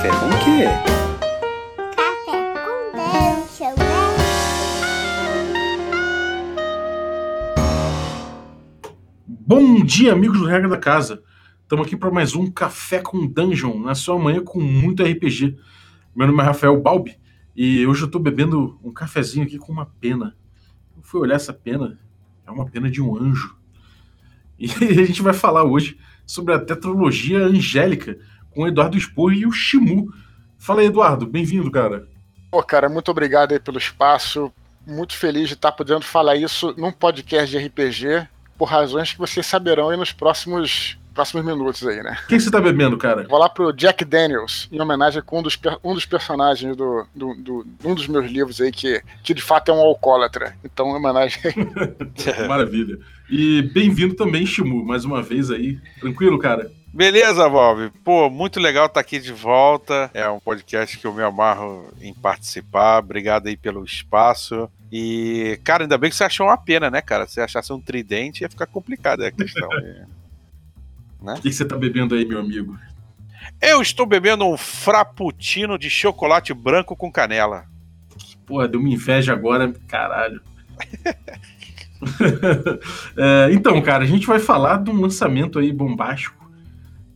Café com o quê? Café com né? Bom dia, amigos do Regra da Casa. Estamos aqui para mais um Café com Dungeon, na sua manhã com muito RPG. Meu nome é Rafael Balbi e hoje eu estou bebendo um cafezinho aqui com uma pena. Eu fui olhar essa pena, é uma pena de um anjo. E a gente vai falar hoje sobre a tetralogia angélica com o Eduardo Spor e o Shimu. Fala aí, Eduardo, bem-vindo, cara. Pô, cara, muito obrigado aí pelo espaço. Muito feliz de estar podendo falar isso num podcast de RPG, por razões que vocês saberão aí nos próximos, próximos minutos aí, né? O que, você tá bebendo, cara? Vou lá pro Jack Daniels, em homenagem com um dos, um dos personagens do, do, do- um dos meus livros aí, que, que de fato é um alcoólatra. Então, em homenagem Maravilha. E bem-vindo também, Shimu, mais uma vez aí. Tranquilo, cara? Beleza, Bob. Pô, muito legal estar aqui de volta. É um podcast que eu me amarro em participar. Obrigado aí pelo espaço. E, cara, ainda bem que você achou uma pena, né, cara? Se você achasse um tridente, ia ficar complicada a questão. O que, que você tá bebendo aí, meu amigo? eu estou bebendo um frappuccino de chocolate branco com canela. Porra, deu uma inveja agora, caralho. É, então, cara, a gente vai falar de um lançamento aí bombástico,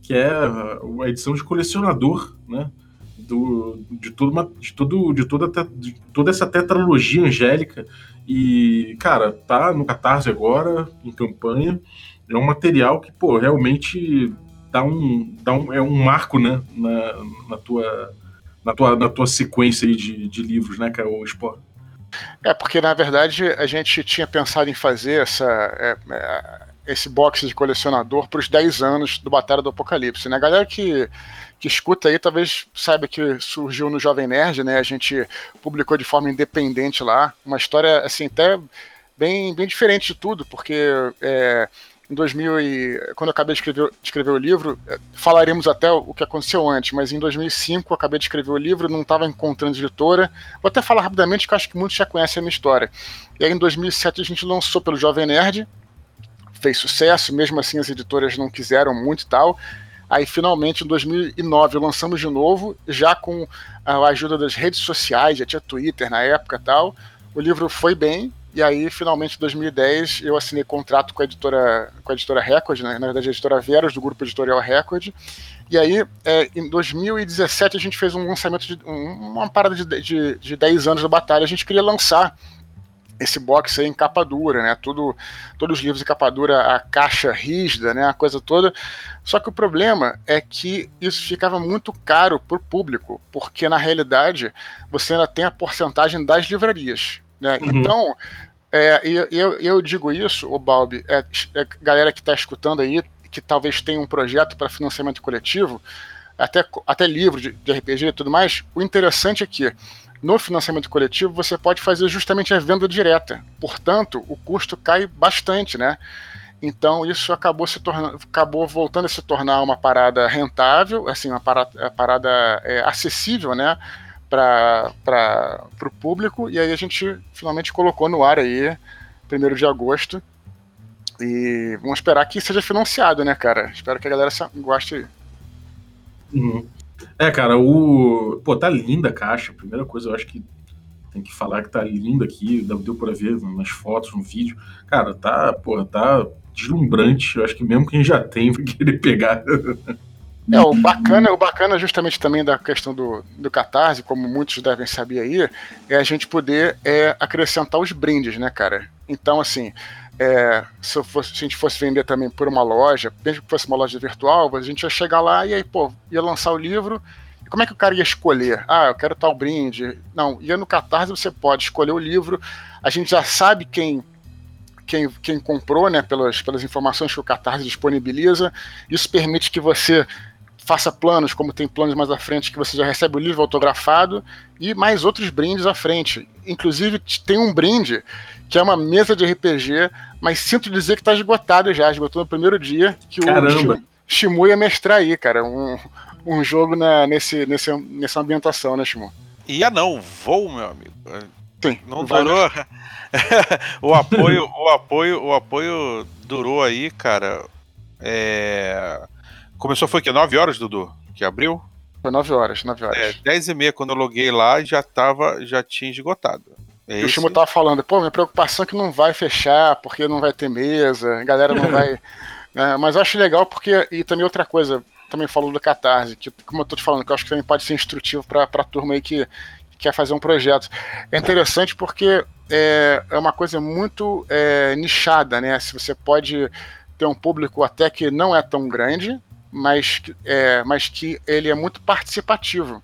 que é a edição de colecionador, né? Do, de, toda uma, de, de, toda, de toda essa tetralogia angélica. E, cara, tá no Catarse agora, em campanha. É um material que, pô, realmente dá um, dá um, é um marco, né? Na, na, tua, na, tua, na tua sequência aí de, de livros, né, cara? O Sport. É, porque na verdade a gente tinha pensado em fazer essa, é, é, esse box de colecionador para os 10 anos do Batalha do Apocalipse. Né? A galera que, que escuta aí talvez saiba que surgiu no Jovem Nerd, né? A gente publicou de forma independente lá, uma história assim, até bem, bem diferente de tudo, porque é, em 2000 e, quando eu acabei de escrever, de escrever o livro, é, falaremos até o que aconteceu antes, mas em 2005 eu acabei de escrever o livro, não estava encontrando editora, Vou até falar rapidamente, que acho que muitos já conhecem a minha história. E aí, em 2007, a gente lançou pelo Jovem Nerd, fez sucesso, mesmo assim as editoras não quiseram muito e tal. Aí, finalmente, em 2009, lançamos de novo, já com a ajuda das redes sociais, já tinha Twitter na época tal. O livro foi bem, e aí, finalmente, em 2010, eu assinei contrato com a editora, com a editora Record, né? na verdade, a editora Veras, do grupo editorial Record. E aí, é, em 2017, a gente fez um lançamento de um- uma parada de, de, de 10 anos da batalha. A gente queria lançar esse box aí em capa dura, né? Tudo, todos os livros em capa dura, a caixa rígida, né? A coisa toda. Só que o problema é que isso ficava muito caro para o público, porque na realidade você ainda tem a porcentagem das livrarias, né? Uhum. Então, é, e eu, eu digo isso, o Balbi, é, é galera que está escutando aí, que talvez tenha um projeto para financiamento coletivo, até, até livro de, de RPG e tudo mais, o interessante é que no financiamento coletivo você pode fazer justamente a venda direta. Portanto, o custo cai bastante, né? Então isso acabou se tornando, acabou voltando a se tornar uma parada rentável, assim, uma parada, uma parada é, acessível, né? Para o público, e aí a gente finalmente colocou no ar aí, 1 de agosto. E vamos esperar que seja financiado, né, cara? Espero que a galera goste. Uhum. É, cara, o. Pô, tá linda a caixa. Primeira coisa, eu acho que tem que falar que tá linda aqui. Deu pra ver nas fotos, no vídeo. Cara, tá, porra, tá deslumbrante. Eu acho que mesmo quem já tem vai querer pegar. É, o bacana, o bacana justamente também da questão do, do Catarse, como muitos devem saber aí, é a gente poder é, acrescentar os brindes, né, cara? Então, assim, é, se, fosse- se a gente fosse vender também por uma loja, mesmo que fosse uma loja virtual, a gente ia chegar lá e aí, pô, ia lançar o livro. Como é que o cara ia escolher? Ah, eu quero tal brinde. Não, ia no Catarse, você pode escolher o livro. A gente já sabe quem quem, quem comprou, né, pelas, pelas informações que o Catarse disponibiliza. Isso permite que você faça planos, como tem planos mais à frente, que você já recebe o livro autografado e mais outros brindes à frente. Inclusive, tem um brinde que é uma mesa de RPG, mas sinto dizer que está esgotado já, esgotou no primeiro dia, que Caramba. o Shi- Shimu ia mestrar aí, cara, um, um jogo na, nesse, nesse, nessa ambientação, né, Shimu? Ia não, voo, meu amigo. Sim, Não durou. o apoio, o apoio, o apoio durou aí, cara. É... Começou foi que 9 horas, Dudu, que abriu. Foi 9 horas, 9 horas. É, 10 e meia quando eu loguei lá já tava, já tinha esgotado. É o Shimo tava falando, pô, minha preocupação é que não vai fechar, porque não vai ter mesa, a galera não vai. né, mas eu acho legal porque. E também outra coisa, também falou do Catarse, que, como eu tô te falando, que eu acho que também pode ser instrutivo pra, pra turma aí que, que quer fazer um projeto. É interessante porque é, é uma coisa muito é, nichada, né? Se você pode ter um público até que não é tão grande, mas, que- é, mas que ele é muito participativo.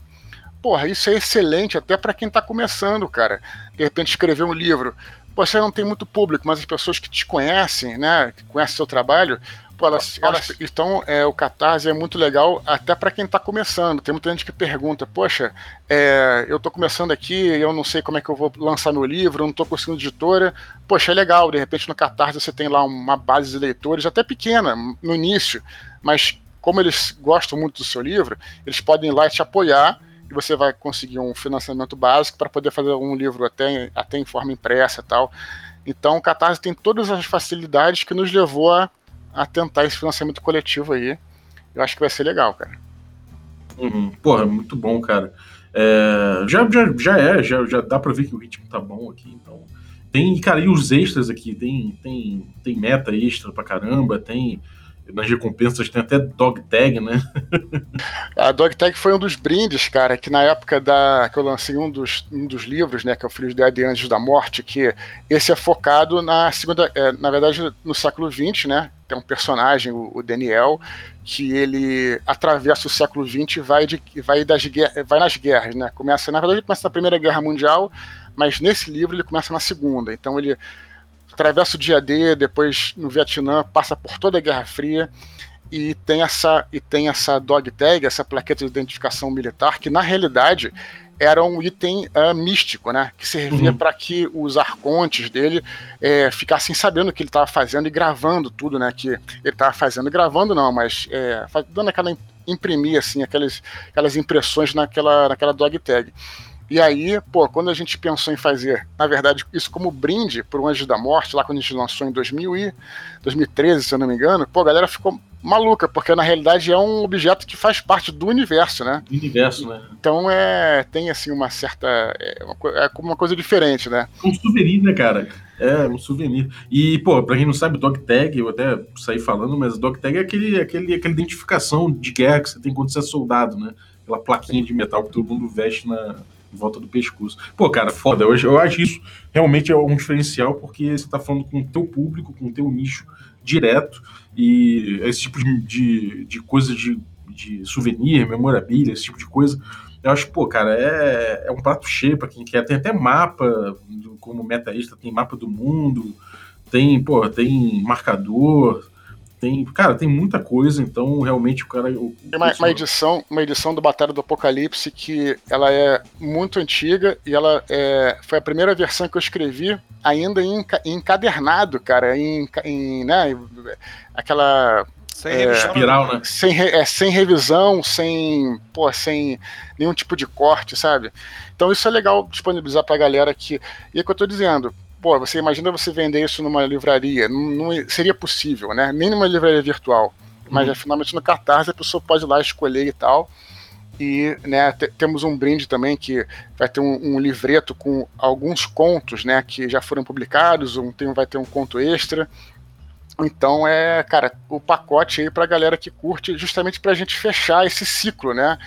Porra, isso é excelente até para quem tá começando, cara. De repente escrever um livro. Pô, Você não tem muito público, mas as pessoas que te conhecem, né, que conhecem seu trabalho, pô, elas, elas então é, o Catarse é muito legal até para quem tá começando. Tem muita gente que pergunta, poxa, é, eu tô começando aqui, eu não sei como é que eu vou lançar meu livro, eu não tô conseguindo editora. Poxa, é legal, de repente no Catarse você tem lá uma base de leitores, até pequena no início, mas como eles gostam muito do seu livro, eles podem ir lá te apoiar e você vai conseguir um financiamento básico para poder fazer um livro até, até em forma impressa e tal. Então o Catarse tem todas as facilidades que nos levou a, a tentar esse financiamento coletivo aí. Eu acho que vai ser legal, cara. Uhum. Porra, muito bom, cara. É, já, já, já é, já, já dá pra ver que o ritmo tá bom aqui, então. Tem, cara, e os extras aqui? Tem, tem, tem meta extra pra caramba, tem. Nas recompensas tem até dog tag, né? A Dog Tag foi um dos brindes, cara, que na época da que eu lancei um dos, um dos livros, né, que é o Filhos de Ade Anjos da Morte, que esse é focado na segunda, é, na verdade, no século XX, né? Tem um personagem, o, o Daniel, que ele atravessa o século XX e vai, de, vai, das, vai nas guerras, né? Começa, na verdade, ele começa na Primeira Guerra Mundial, mas nesse livro ele começa na Segunda. Então ele atravessa o dia D, depois no Vietnã, passa por toda a Guerra Fria e tem essa e tem essa dog tag, essa plaqueta de identificação militar que na realidade era um item ah, místico, né? Que servia Uhum. para que os arcontes dele eh, ficassem sabendo o que ele estava fazendo e gravando tudo, né? Que ele estava fazendo, gravando não, mas fa- dando aquela im- imprimir assim aquelas, aquelas impressões naquela, naquela dog tag. E aí, pô, quando a gente pensou em fazer, na verdade, isso como brinde pro Anjos da Morte, lá quando a gente lançou em 2000 e 2013, se eu não me engano, pô, a galera ficou maluca, porque na realidade é um objeto que faz parte do universo, né? Universo, né? Então é tem assim uma certa é, uma, é como uma coisa diferente, né? Um souvenir, né, cara? É, um souvenir. E, pô, pra quem não sabe, dog tag, eu até saí falando, mas dog tag é aquele, aquele, aquela identificação de guerra que você tem quando você é soldado, né? Aquela plaquinha de metal que todo mundo veste na volta do pescoço. Pô, cara, foda. Eu, eu acho isso realmente é um diferencial, porque você tá falando com o teu público, com o teu nicho direto, e esse tipo de, de, de coisa de, de souvenir, memorabilia, esse tipo de coisa. Eu acho, pô, cara, é, é um prato cheio pra quem quer. Tem até mapa, como meta extra, tem mapa do mundo, tem, pô, tem marcador, tem. Cara, tem muita coisa, então realmente o cara. O, Tem uma, uma edição, uma edição do Batalha do Apocalipse que ela é muito antiga e ela é, foi a primeira versão que eu escrevi ainda em, enca- em encadernado, cara, em, em né, aquela Sem É, revisão, espiral, né? sem, re- é, sem revisão, sem, pô, sem nenhum tipo de corte, sabe? Então isso é legal disponibilizar pra galera que. E é o que eu tô dizendo. Pô, você imagina você vender isso numa livraria. Não, não seria possível, né? Nem numa livraria virtual. Mas Uhum. é, finalmente no Catarse a pessoa pode ir lá escolher e tal. E né, te- temos um brinde também que vai ter um, um livreto com alguns contos né, que já foram publicados, um, tem, vai ter um conto extra. Então é, cara, o pacote aí pra galera que curte, justamente pra gente fechar esse ciclo, né?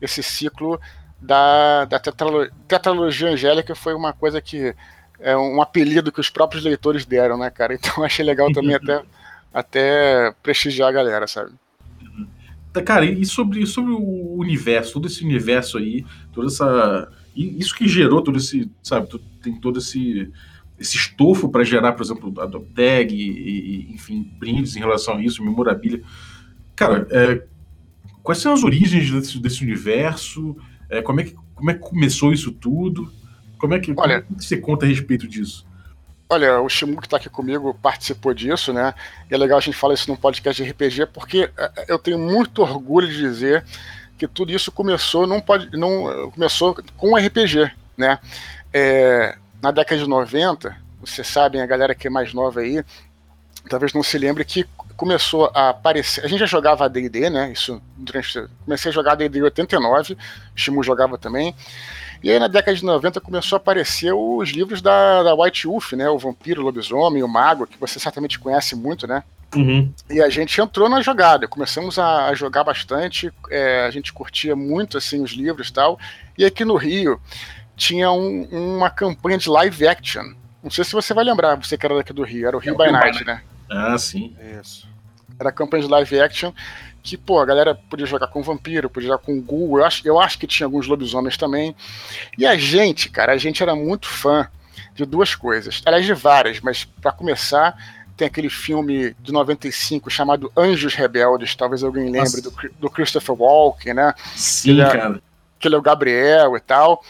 Esse ciclo da, da tetralo- tetralogia angélica foi uma coisa que é um apelido que os próprios leitores deram, né, cara? Então achei legal também até, até prestigiar a galera, sabe? Tá, Cara, e sobre, sobre o universo, todo esse universo aí, toda essa. Isso que gerou todo esse. Sabe, tem todo esse. Esse estofo para gerar, por exemplo, a tag, e, e, enfim, brindes em relação a isso, memorabilia. Cara, é, quais são as origens desse, desse universo? É, como, é que, como é que começou isso tudo? Como é que, Olha- como é que você conta a respeito disso? Olha, o Shimu que tá aqui comigo participou disso, né? E é legal a gente falar isso num podcast de RPG, porque eh, eu tenho muito orgulho de dizer que tudo isso começou num pod, num, começou com RPG, né? É, na década de 90, vocês sabem, a galera que é mais nova aí, talvez não se lembre que começou a aparecer. A gente já jogava D&D, né? Isso durante. Comecei a jogar D&D em 89, Shimu jogava também. E aí na década de 90 começou a aparecer os livros da, da White Wolf, né? O Vampiro, o Lobisomem, o Mago, que você certamente conhece muito, né? Uhum. E a gente entrou na jogada, começamos a, a jogar bastante, é, a gente curtia muito assim os livros e tal. E aqui no Rio tinha um, uma campanha de live action. Não sei se você vai lembrar, você que era daqui do Rio, era o Rio by Night, né? Ah, sim. Isso. Era a campanha de live action que, pô, a galera podia jogar com vampiro, podia jogar com ghoul, eu acho, eu acho que tinha alguns lobisomens também. E a gente, cara, a gente era muito fã de duas coisas. Aliás, de várias, mas para começar, tem aquele filme de 95 chamado Anjos Rebeldes, talvez alguém lembre, do, do, Christopher Walken, né? Sim, ele é, cara. Que ele é o Gabriel e tal.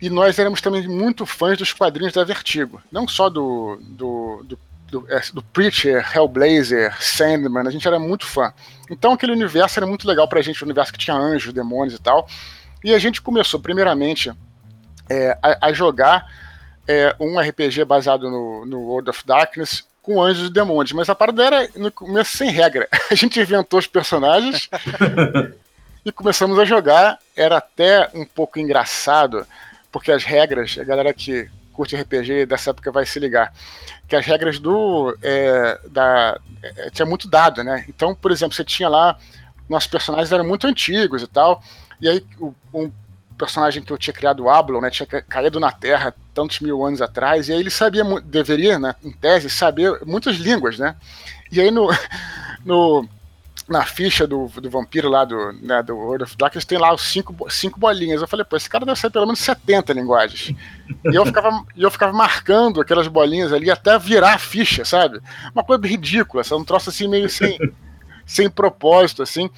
E nós éramos também muito fãs dos quadrinhos da Vertigo. Não só do, do, do do, é, do Preacher, Hellblazer, Sandman, a gente era muito fã. Então aquele universo era muito legal pra gente, o um universo que tinha anjos, demônios e tal. E a gente começou, primeiramente, é, a, a, jogar é, um RPG baseado no, no World of Darkness com anjos e demônios. Mas a parada era, no começo, sem regra. A gente inventou os personagens e começamos a jogar. Era até um pouco engraçado, porque as regras, a galera que curte RPG dessa época vai se ligar, que as regras do é, da é, tinha muito dado, né? Então, por exemplo, você tinha lá nossos personagens eram muito antigos e tal, e aí um personagem que eu tinha criado, o Ablon, né, tinha caído na Terra tantos mil anos atrás, e aí ele sabia, deveria, né, em tese, saber muitas línguas, né? E aí no, no na ficha do, do vampiro lá do, né, do World of Darkness tem lá os cinco, cinco bolinhas. Eu falei, pô, esse cara deve saber pelo menos 70 linguagens. e eu ficava, eu ficava marcando aquelas bolinhas ali até virar a ficha, sabe? Uma coisa ridícula, sabe? um troço assim meio sem, sem propósito, assim.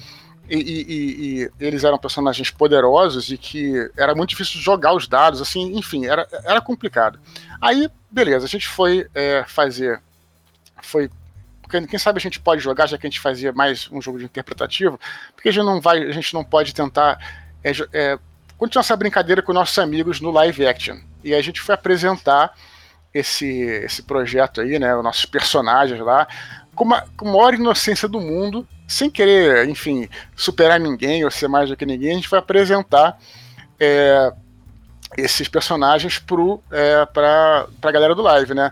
E, e, e, eles eram personagens poderosos e que era muito difícil jogar os dados, assim, enfim, era, era complicado. Aí, beleza, a gente foi é, fazer, foi porque quem sabe a gente pode jogar, já que a gente fazia mais um jogo de interpretativo, porque a gente não vai, a gente não pode tentar é, é, continuar essa brincadeira com nossos amigos no live action. E a gente foi apresentar esse, esse projeto aí, né, os nossos personagens lá, com, uma, com a maior inocência do mundo, sem querer, enfim, superar ninguém ou ser mais do que ninguém, a gente foi apresentar é, esses personagens pro, é, pra galera do live, né?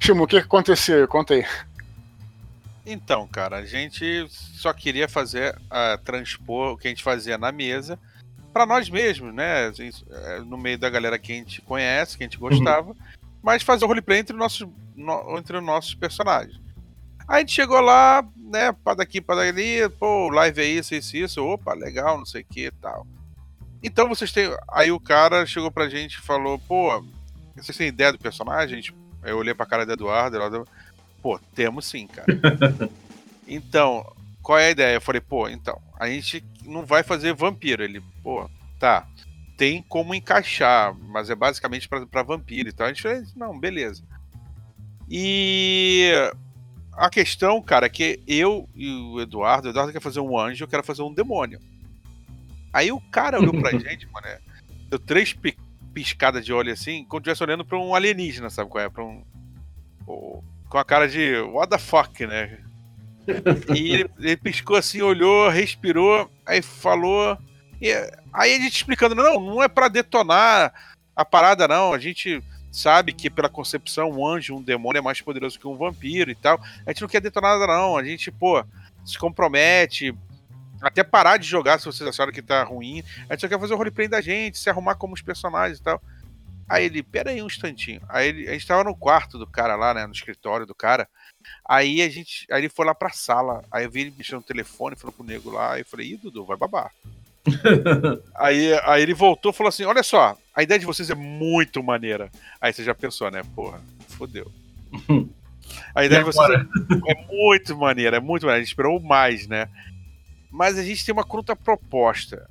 Shimu, o que aconteceu? Conta aí. Então, cara, a gente só queria fazer, uh, transpor o que a gente fazia na mesa para nós mesmos, né? É, no meio da galera que a gente conhece, que a gente uhum. gostava, uhum. mas fazer o roleplay entre, nossos, no, entre os nossos personagens. Aí a gente chegou lá, né, para daqui, para dali, pô, live é isso, isso, isso, opa, legal, não sei o que e tal. Então vocês têm. Aí o cara chegou pra gente e falou, pô, vocês têm ideia do personagem? Eu olhei pra cara do Eduardo, Eduardo Pô, temos sim, cara. então, qual é a ideia? Eu falei, pô, então, a gente não vai fazer vampiro. Ele, pô, tá. Tem como encaixar, mas é basicamente para vampiro. Então a gente falou, não, beleza. E a questão, cara, é que eu e o Eduardo, o Eduardo quer fazer um anjo, eu quero fazer um demônio. Aí o cara olhou pra gente, mano, deu três piscadas de olho assim, como se estivesse olhando pra um alienígena, sabe qual é? Pra um com a cara de what the fuck, né? E ele, ele piscou assim, olhou, respirou, aí falou. E, aí a gente explicando, não, não é para detonar a parada, não. A gente sabe que pela concepção um anjo, um demônio é mais poderoso que um vampiro e tal. A gente não quer detonar nada, não. A gente, pô, se compromete. Até parar de jogar se vocês acharam que tá ruim. A gente só quer fazer o roleplay da gente, se arrumar como os personagens e tal. Aí ele, pera aí um instantinho. Aí ele, a gente tava no quarto do cara lá, né? No escritório do cara. Aí a gente. Aí ele foi lá pra sala. Aí eu vi ele mexendo no telefone, falou pro nego lá. Aí eu falei, ih, Dudu, vai babar. aí, aí ele voltou e falou assim: olha só, a ideia de vocês é muito maneira. Aí você já pensou, né? Porra, fodeu. A ideia de vocês é, é, muito maneira, é muito maneira. A gente esperou mais, né? Mas a gente tem uma conta proposta.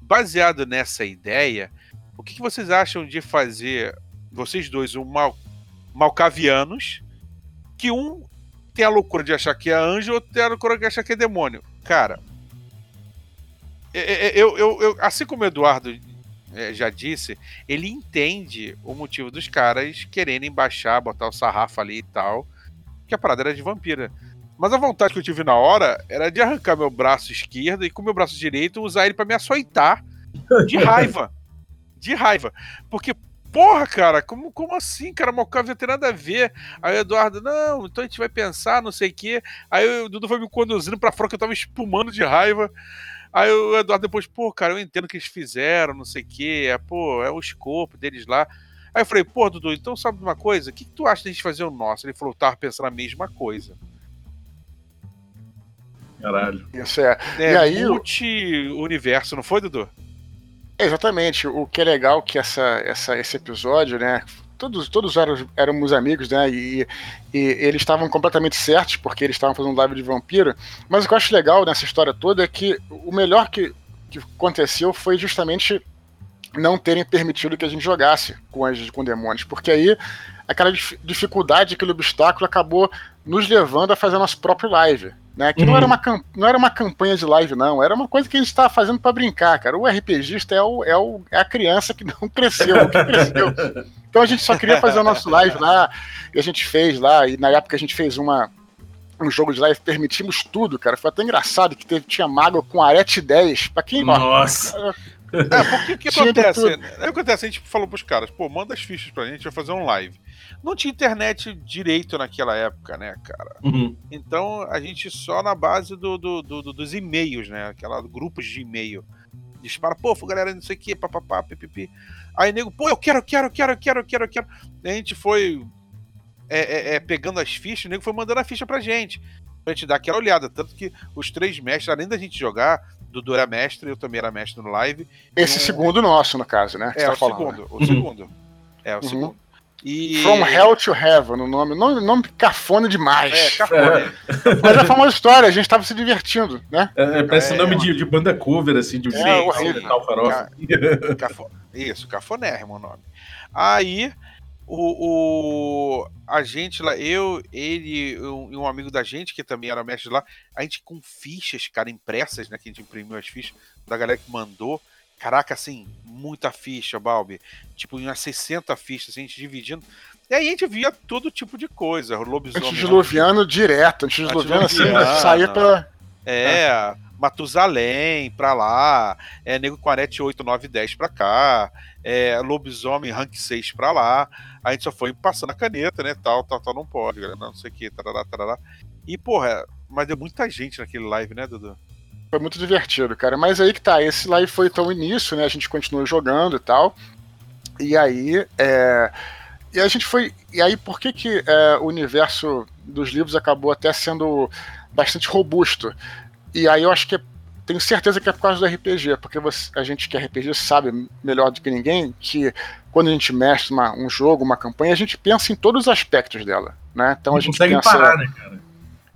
Baseado nessa ideia, o que, que vocês acham de fazer, vocês dois, um mal, malcavianos, que um tem a loucura de achar que é anjo, outro tem a loucura de achar que é demônio? Cara, eu, eu, eu assim como o Eduardo é, já disse, ele entende o motivo dos caras quererem baixar, botar o sarrafo ali e tal, que a parada era de vampira. Mas a vontade que eu tive na hora era de arrancar meu braço esquerdo e com meu braço direito usar ele para me açoitar de raiva. De raiva. Porque, porra, cara, como, como assim, cara? Mocave não tem nada a ver. Aí o Eduardo, não, então a gente vai pensar, não sei o quê. Aí o Dudu foi me conduzindo pra fora que eu tava espumando de raiva. Aí o Eduardo depois, pô, cara, eu entendo o que eles fizeram, não sei o quê. É, pô, é o escopo deles lá. Aí eu falei, pô, Dudu, então sabe uma coisa? O que, que tu acha de a gente fazer o nosso? Ele falou, tava pensando a mesma coisa. Caralho. Isso é. É, E aí, o- multi-universo, não foi, Dudu? Exatamente. O que é legal que essa, essa, esse episódio, né? Todos, todos eram, éramos amigos, né? E, e eles estavam completamente certos, porque eles estavam fazendo live de vampiro. Mas o que eu acho legal nessa história toda é que o melhor que, que aconteceu foi justamente não terem permitido que a gente jogasse com anjos com demônios. Porque aí aquela dif- dificuldade, aquele obstáculo acabou nos levando a fazer nosso próprio live. Né? Que não, Uhum. era uma, cam- não era uma campanha de live, não. Era uma coisa que a gente estava fazendo para brincar, cara. O RPGista é, o, é, o, é a criança que não cresceu, o que cresceu. Então a gente só queria fazer o nosso live lá, e a gente fez lá, e na época a gente fez uma, um jogo de live, permitimos tudo, cara. Foi até engraçado que teve, tinha mago com arete 10. Pra quem. Nossa. É, porque o que acontece? acontece? A gente falou pros caras, pô, manda as fichas pra gente, vai fazer um live. Não tinha internet direito naquela época, né, cara? Uhum. Então a gente só na base do, do- do- do- dos e-mails, né? Aquela grupos de e-mail. Dispara, pô, galera, não sei o que, papapá, pipipi. Aí nego, pô, eu quero, quero, quero, quero, quero, quero. E a gente foi é, é, é, pegando as fichas, o nego foi mandando a ficha pra gente. Pra gente dar aquela olhada. Tanto que os três mestres, além da gente jogar, Dudu era mestre, eu também era mestre no live. Esse segundo nosso, no caso, né? É, tá o falando, segundo. né? O Uhum. segundo. É, o Uhum. segundo. E... From Hell to Heaven, o nome. Nome, nome cafona demais. É, cafone. Mas é a famosa história, a gente tava se divertindo, né? É, é, parece É, nome de, de banda cover, assim, de um É, jeito, de tal farofa. Cafo... Isso, cafonérrimo o nome. Aí, o, o- a gente lá, eu, ele um- e um amigo da gente, que também era mestre lá, a gente com fichas, cara, impressas, né? Que a gente imprimiu as fichas da galera que mandou. Caraca, assim, muita ficha, Balbi. Tipo, umas 60 fichas, assim, a gente dividindo. E aí a gente via todo tipo de coisa. Lobisomem. Antediluviano direto, antediluviano assim, Antediluviano. saía pela. É, Matusalém pra lá, é Nego com Arete 8, 9, 10 pra cá, é Lobisomem Rank 6 pra lá. A gente só foi passando a caneta, né? Tal, tal, tal, não pode, galera, não sei o que, tarará, tarará. E, porra, mas deu muita gente naquele live, né, Dudu? Foi muito divertido, cara. Mas aí que tá, esse live foi tão início, né? A gente continuou jogando e tal. E aí. É... E a gente foi. E aí, por que, que é, o universo dos livros acabou até sendo bastante robusto? E aí eu acho que é- tenho certeza que é por causa do RPG, porque você- a gente que é RPG sabe melhor do que ninguém que quando a gente mestre uma- um jogo, uma campanha, a gente pensa em todos os aspectos dela, né? Então Não a gente consegue pensa, parar, né, cara?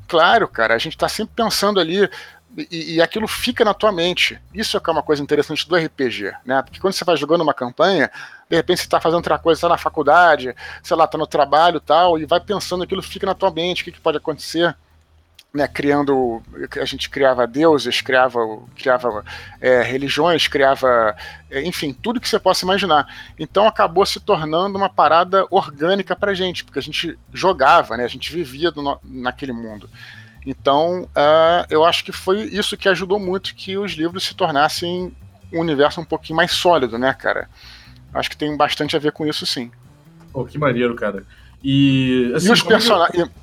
Claro, cara, a gente tá sempre pensando ali e, e aquilo fica na tua mente. Isso é que é uma coisa interessante do RPG, né? Porque quando você vai jogando uma campanha, de repente você tá fazendo outra coisa, tá na faculdade, sei lá, tá no trabalho e tal, e vai pensando aquilo fica na tua mente, o que, que pode acontecer. Né, criando, a gente criava deuses, criava, criava é, religiões, criava, é, enfim, tudo que você possa imaginar. Então acabou se tornando uma parada orgânica pra gente, porque a gente jogava, né, a gente vivia naquele mundo. Então, ah, eu acho que foi isso que ajudou muito que os livros se tornassem um universo um pouquinho mais sólido, né, cara? Acho que tem bastante a ver com isso, sim. Pô, que maneiro, cara. E, assim, e, como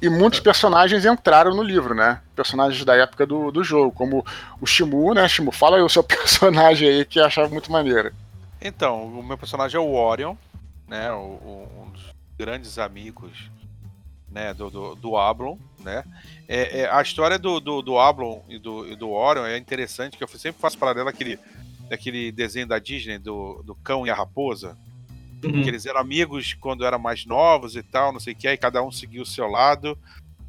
e, e muitos personagens entraram no livro, né? Personagens da época do, do jogo, como o Shimu, né? Shimu, fala aí o seu personagem aí que eu achava muito maneiro. Então, o meu personagem é o Orion, né? o- o- um dos grandes amigos né, do, do, do Ablon, né? É, é, a história do, do, do Ablon e do, e do Orion é interessante, que eu sempre faço paralelo àquele, daquele desenho da Disney, do, do cão e a raposa, Uhum. que eles eram amigos quando eram mais novos e tal, não sei o que, aí cada um seguiu o seu lado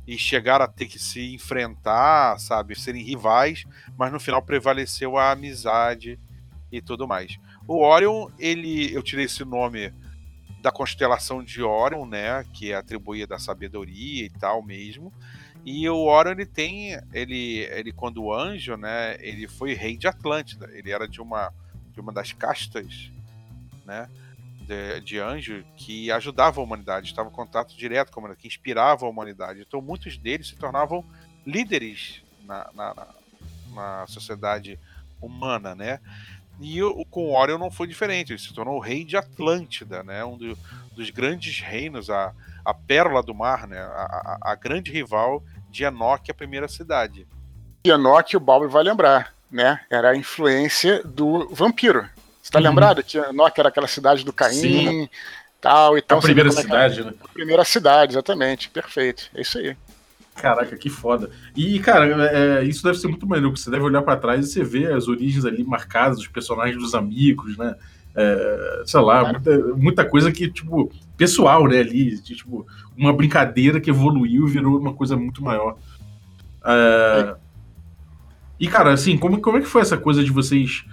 e chegaram a ter que se enfrentar, sabe, serem rivais, mas no final prevaleceu a amizade e tudo mais. O Orion, ele, eu tirei esse nome da constelação de Orion, né, que é atribuída à sabedoria e tal mesmo. E o Orion ele tem, ele, ele quando anjo, né, ele foi rei de Atlântida. Ele era de uma de uma das castas, né, de, de anjo que ajudava a humanidade, estava em contato direto com a humanidade, que inspirava a humanidade. Então muitos deles se tornavam líderes na, na, na sociedade humana, né? E o, com Orion não foi diferente, ele se tornou o rei de Atlântida, né? Um do, dos grandes reinos, a, a pérola do mar, né? A, a, a grande rival de Enoch, a primeira cidade. Enoch, o Balbi vai lembrar, né? Era a influência do vampiro. Você tá Uhum. lembrado que Enoch era aquela cidade do Caim, Sim. tal, então a primeira é era. cidade, né? A primeira cidade, exatamente. Perfeito. É isso aí. Caraca, que foda. E, cara, é, isso deve ser muito maneiro, porque você deve olhar pra trás e você vê as origens ali marcadas, os personagens dos amigos, né? É, sei lá, Claro. muita, muita coisa que, tipo, pessoal, né, ali, de, tipo, uma brincadeira que evoluiu e virou uma coisa muito maior. É, e, cara, assim, como, como é que foi essa coisa de vocês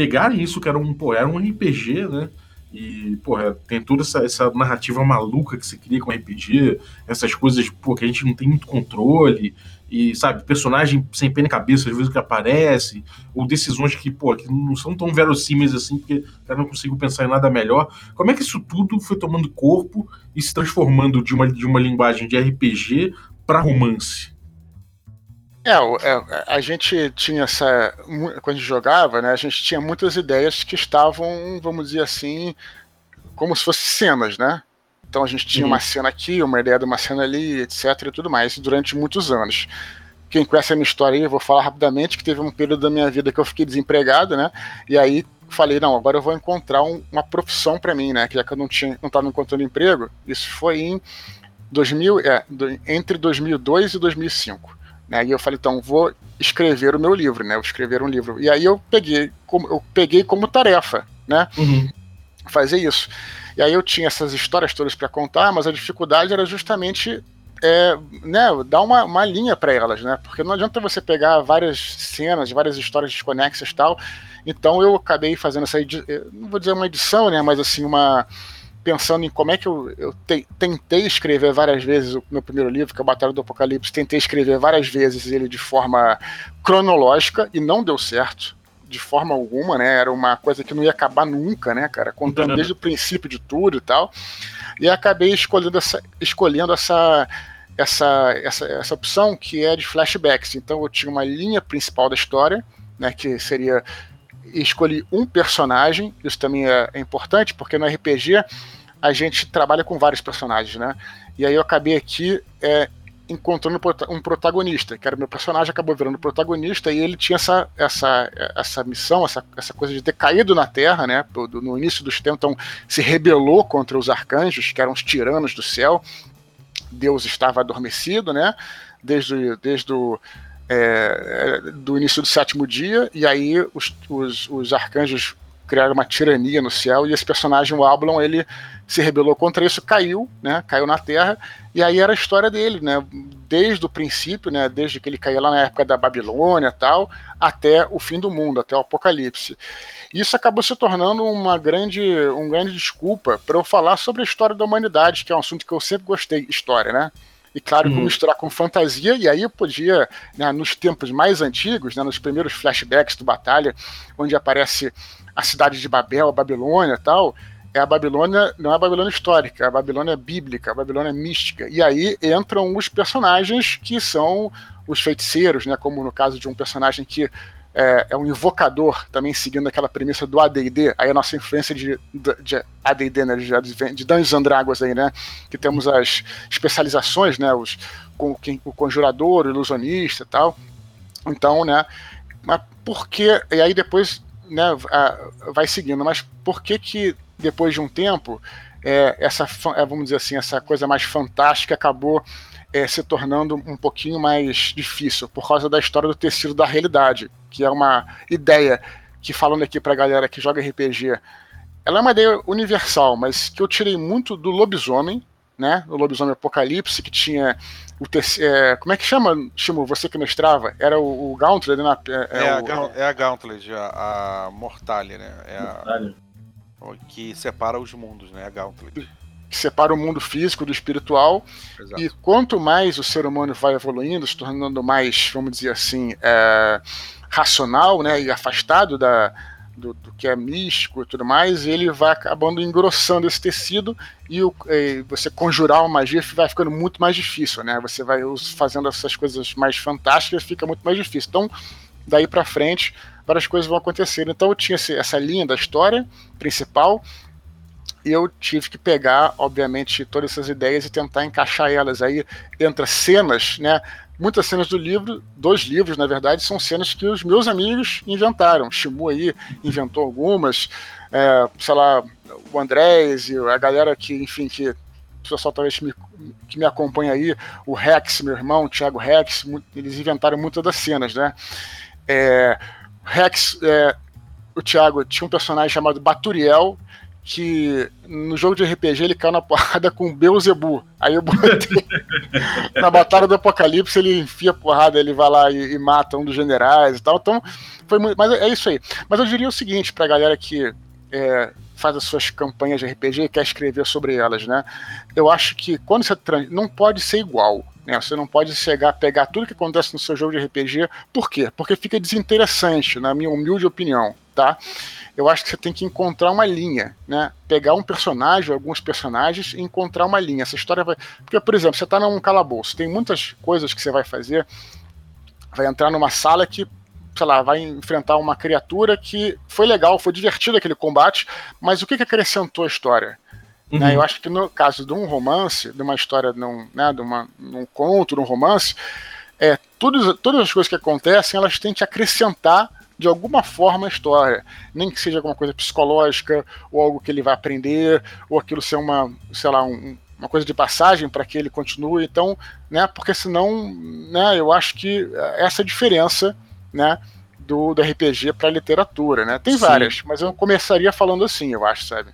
pegarem isso, que era um, pô, era um RPG, né? E, porra, tem toda essa, essa narrativa maluca que você cria com RPG, essas coisas, pô, que a gente não tem muito controle, e, sabe, personagem sem pena e cabeça, às vezes que aparece, ou decisões que, pô, que não são tão verossímeis assim, porque eu não consigo pensar em nada melhor. Como é que isso tudo foi tomando corpo e se transformando de uma, de uma linguagem de RPG para romance? É, é, a gente tinha essa. Quando a gente jogava, né, a gente tinha muitas ideias que estavam, vamos dizer assim, como se fossem cenas, né? Então a gente tinha Uhum. uma cena aqui, uma ideia de uma cena ali, etc. e tudo mais, durante muitos anos. Quem conhece a minha história aí, eu vou falar rapidamente que teve um período da minha vida que eu fiquei desempregado, né? E aí falei, não, agora eu vou encontrar um- uma profissão para mim, né? Que já que eu não tinha, não estava encontrando emprego, isso foi em 2000, é, entre 2002 e 2005. Né? E eu falei, então, vou escrever o meu livro, né? Vou escrever um livro. E aí eu peguei como, eu peguei como tarefa, né? Fazer isso. E aí eu tinha essas histórias todas para contar, mas a dificuldade era justamente é, né, dar uma, uma linha para elas, né? Porque não adianta você pegar várias cenas, várias histórias desconexas e tal. Então eu acabei fazendo essa eh, não vou dizer uma edição, né? Mas assim, uma pensando em como é que eu, eu te- tentei escrever várias vezes o meu primeiro livro, que é o Batalha do Apocalipse, tentei escrever várias vezes ele de forma cronológica e não deu certo. De forma alguma, né? Era uma coisa que não ia acabar nunca, né, cara? Contando desde o princípio de tudo e tal. E acabei escolhendo essa, escolhendo essa, essa, essa, essa opção que é de flashbacks. Então eu tinha uma linha principal da história, né? Que seria escolhi um personagem, isso também é, é importante, porque no RPG a gente trabalha com vários personagens, né? E aí eu acabei aqui é, encontrando um protagonista, que era meu personagem, acabou virando protagonista, e ele tinha essa, essa, essa missão, essa, essa coisa de ter caído na Terra, né? No início dos tempos, então se rebelou contra os arcanjos, que eram os tiranos do céu. Deus estava adormecido, né? Desde, desde o é, é, do início do sétimo dia, e aí os, os, os arcanjos criaram uma tirania no céu, e esse personagem, o Ablon, ele se rebelou contra isso, caiu, né, caiu na Terra, e aí era a história dele, né, desde o princípio, né, desde que ele caiu lá na época da Babilônia tal, até o fim do mundo, até o Apocalipse. Isso acabou se tornando uma grande, um grande desculpa para eu falar sobre a história da humanidade, que é um assunto que eu sempre gostei, história, né? E claro, Uhum. misturar com fantasia, e aí eu podia, né, nos tempos mais antigos, né, nos primeiros flashbacks do Batalha, onde aparece a cidade de Babel, a Babilônia e tal, é a Babilônia, não é a Babilônia histórica, é a Babilônia bíblica, a Babilônia mística. E aí entram os personagens que são os feiticeiros, né, como no caso de um personagem que é, é um invocador, também seguindo aquela premissa do AD&D, aí a nossa influência de, de AD&D, né, de, de Dungeons and Dragons aí, né, que temos as especializações, né, os, com, quem- o conjurador, o ilusionista e tal. Então, né, mas por que, e aí depois, né, vai seguindo, mas por que que depois de um tempo, é, essa, é, vamos dizer assim, essa coisa mais fantástica acabou é, se tornando um pouquinho mais difícil por causa da história do tecido da realidade, que é uma ideia que falando aqui pra galera que joga RPG, ela é uma ideia universal, mas que eu tirei muito do lobisomem, né? O lobisomem apocalipse que tinha o teci- é, como é que chama, Chimo, você que mestrava? Era o, o Gauntlet, né? É, É, a, o- Gaunt- é a Gauntlet, a, a Mortalha, né? É a, o que separa os mundos, né? A Gauntlet. Que separa o mundo físico do espiritual. Exato. E quanto mais o ser humano vai evoluindo, se tornando mais, vamos dizer assim, é, racional né, e afastado da, do, do, que é místico e tudo mais, ele vai acabando engrossando esse tecido e, o, e, você conjurar uma magia vai ficando muito mais difícil, né? Você vai fazendo essas coisas mais fantásticas, fica muito mais difícil. Então, daí para frente, várias coisas vão acontecer. Então, eu tinha essa linha da história principal eu tive que pegar, obviamente, todas essas ideias e tentar encaixar elas. Aí entra cenas, né? Muitas cenas do livro, dois livros, na verdade, são cenas que os meus amigos inventaram. Shimu aí inventou algumas, é, sei lá, o Andrés e a galera que, enfim, que o pessoal talvez me, que me acompanha aí, o Rex, meu irmão, o Thiago Rex, eles inventaram muitas das cenas, né? É, Rex, é, o Thiago tinha um personagem chamado Baturiel, que no jogo de RPG ele caiu na porrada com Beuzebu. Aí eu botei na Batalha do Apocalipse, ele enfia porrada, ele vai lá e, e, mata um dos generais e tal. Então, foi muito. Mas é isso aí. Mas eu diria o seguinte pra galera que é, faz as suas campanhas de RPG e quer escrever sobre elas, né? Eu acho que quando você trans... não pode ser igual. Né? Você não pode chegar, pegar tudo que acontece no seu jogo de RPG. Por quê? Porque fica desinteressante, na minha humilde opinião, tá? eu acho que você tem que encontrar uma linha, né? Pegar um personagem, alguns personagens e encontrar uma linha. Essa história vai. Porque, por exemplo, você está num calabouço, tem muitas coisas que você vai fazer. Vai entrar numa sala que, sei lá, vai enfrentar uma criatura que foi legal, foi divertido aquele combate, mas o que, que acrescentou a história? Né? Uhum. Né, eu acho que no caso de um romance, de uma história, de um, né, de uma, de um conto, de um romance, é, todas, todas as coisas que acontecem, elas têm que acrescentar de alguma forma a história. Nem que seja alguma coisa psicológica, ou algo que ele vai aprender, ou aquilo ser uma, sei lá, um, uma coisa de passagem para que ele continue. Então, né, porque senão, né, eu acho que essa é diferença, né, do, do RPG para literatura, né? Tem Sim. várias, mas eu começaria falando assim, eu acho, sabe?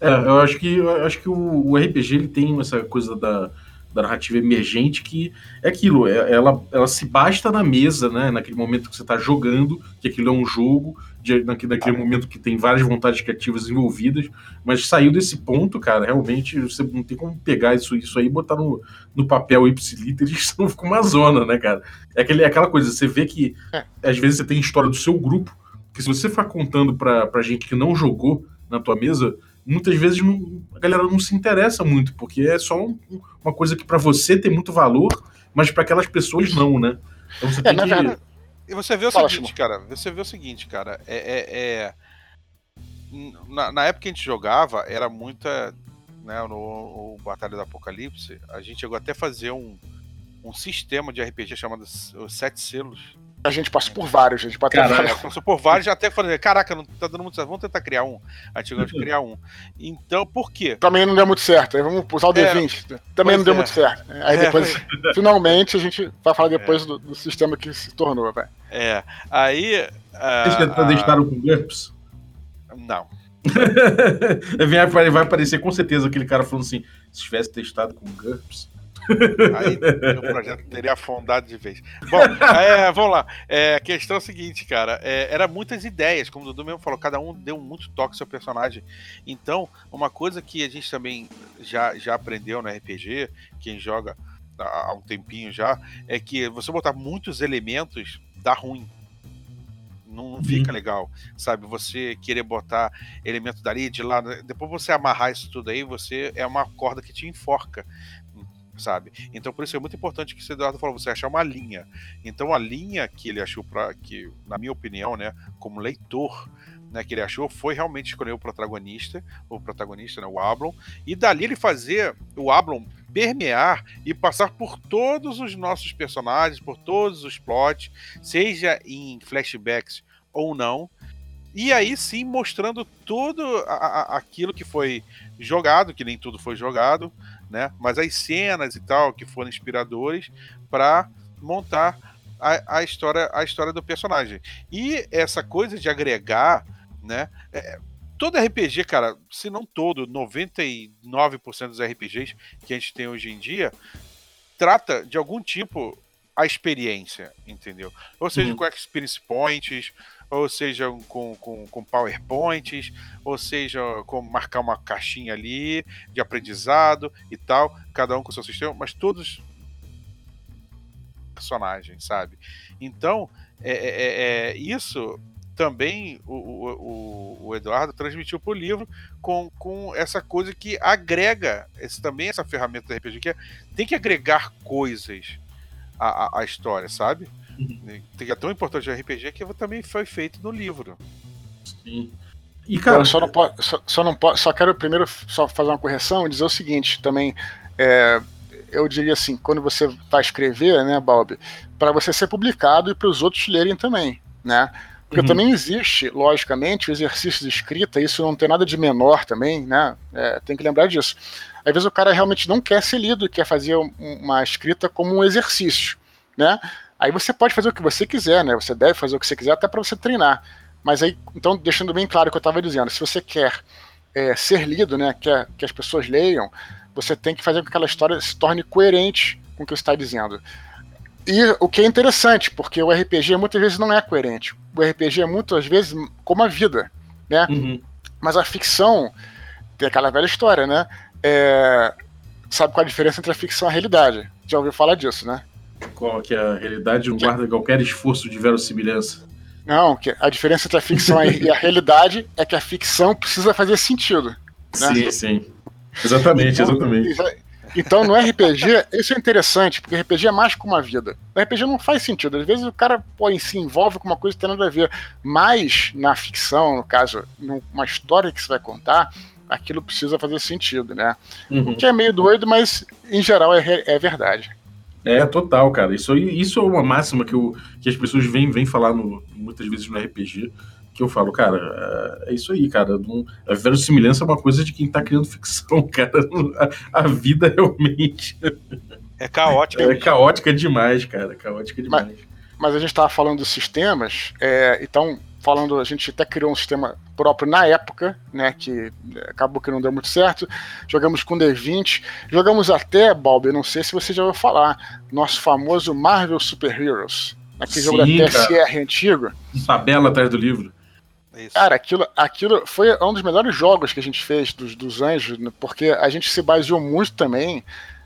É, eu acho que eu acho que o, o RPG ele tem essa coisa da da narrativa emergente, que é aquilo, é, ela, ela se basta na mesa, né? Naquele momento que você está jogando, que aquilo é um jogo, de, naquele, naquele momento que tem várias vontades criativas envolvidas, mas saiu desse ponto, cara, realmente você não tem como pegar isso, isso aí e botar no, no papel ipsiliteris, senão fica uma zona, né, cara? É, aquele, é aquela coisa, você vê que é. às vezes você tem história do seu grupo, que se você for contando pra, pra gente que não jogou na tua mesa, muitas vezes não, a galera não se interessa muito, porque é só um, uma coisa que para você tem muito valor, mas para aquelas pessoas não, né? Então você é, tem que... Verdade, e você vê o Fala, seguinte, cara, você vê o seguinte, cara, é, é, é... Na, na, época que a gente jogava, era muita, né, no, no Batalha do Apocalipse, a gente chegou até a fazer um, um sistema de RPG chamado os Sete Selos, a gente passou por vários, a gente pode Caraca, passou por vários, já até falei, caraca, não tá dando muito certo, vamos tentar criar um. A gente gosta de criar um. Então, por quê? Também não deu muito certo, aí vamos usar o D20. Também não deu é. muito certo. Aí é, depois, finalmente, a gente vai falar depois é. do, do, sistema que se tornou, velho. É, aí... Vocês uh, testaram com GURPS? Não. vai, vai aparecer com certeza aquele cara falando assim, se tivesse testado com GURPS... Aí o projeto teria afundado de vez. Bom, é, vamos lá. É, a questão é a seguinte, cara. É, era muitas ideias, como o Dudu mesmo falou, cada um deu muito toque ao seu personagem. Então, uma coisa que a gente também já, já aprendeu no RPG, quem joga há um tempinho já, é que você botar muitos elementos dá ruim não, fica uhum. legal, sabe? Você querer botar elemento dali, de lá, depois você amarrar isso tudo aí, você é uma corda que te enforca sabe? Então por isso é muito importante que o Eduardo falou, você achar uma linha. Então a linha que ele achou para que, na minha opinião, né, como leitor, né, que ele achou foi realmente escolher o protagonista, o protagonista, né, o Ablon, e dali ele fazer o Ablon permear e passar por todos os nossos personagens, por todos os plots, seja em flashbacks ou não, e aí sim mostrando tudo a, a, aquilo que foi jogado, que nem tudo foi jogado, né? Mas as cenas e tal que foram inspiradores para montar a, a, história a história do personagem. E essa coisa de agregar, né? É, todo RPG, cara, se não todo, 99% dos RPGs que a gente tem hoje em dia trata de algum tipo a experiência, entendeu? Ou seja, uhum. com experience points, ou seja com, com, com PowerPoints, ou seja com marcar uma caixinha ali de aprendizado e tal, cada um com seu sistema, mas todos personagens, sabe? Então, é, é, é, é isso também o, o, o Eduardo transmitiu para o livro com, com essa coisa que agrega esse, também essa ferramenta do RPG, que é, tem que agregar coisas à, à história, sabe? Uhum. Que é tão importante o RPG que também foi feito no livro. Sim. E, cara, eu só não, posso, só, só, não posso, só quero primeiro só fazer uma correção e dizer o seguinte também. É, eu diria assim, quando você vai escrever, né, Balbi, para você ser publicado e para os outros lerem também, né? Porque uhum. também existe, logicamente, o exercício de escrita, isso não tem nada de menor também, né? É, tem que lembrar disso. Às vezes o cara realmente não quer ser lido, quer fazer uma escrita como um exercício, né? Aí você pode fazer o que você quiser, né? Você deve fazer o que você quiser até para você treinar. Mas aí, então, deixando bem claro o que eu estava dizendo, se você quer é, ser lido, né, quer que as pessoas leiam, você tem que fazer com que aquela história se torne coerente com o que você está dizendo. E o que é interessante, porque o RPG muitas vezes não é coerente. O RPG é muitas vezes como a vida, né? Uhum. Mas a ficção tem aquela velha história, né? É... Sabe qual a diferença entre a ficção e a realidade? Já ouviu falar disso, né? Qual que é a realidade não guarda qualquer esforço de verossimilhança. Não, que a diferença entre a ficção e a realidade é que a ficção precisa fazer sentido. Né? Sim, sim. Exatamente, então, exatamente. Então no RPG, isso é interessante, porque RPG é mais que uma vida. O RPG não faz sentido. Às vezes o cara pô, se envolve com uma coisa que tem nada a ver. Mas na ficção, no caso, numa história que você vai contar, aquilo precisa fazer sentido, né? Uhum. O que é meio doido, mas em geral é, é verdade. É, total, cara. Isso, isso é uma máxima que, eu, que as pessoas vêm, vêm falar no, muitas vezes no RPG, que eu falo, cara, é, é isso aí, cara. Não, a verossimilhança é uma coisa de quem tá criando ficção, cara. A, a vida realmente. É caótica. É, caótica demais, cara. Caótica demais. Mas, mas a gente tava falando dos sistemas, é, então falando, a gente até criou um sistema próprio na época, né, que acabou que não deu muito certo. Jogamos com D20, jogamos até, Balbi, não sei se você já ouviu falar, nosso famoso Marvel Super Heroes, aquele jogo da TSR antigo. Tabela atrás do livro. Isso. Cara, aquilo, aquilo foi um dos melhores jogos que a gente fez dos, dos anjos, né, porque a gente se baseou muito também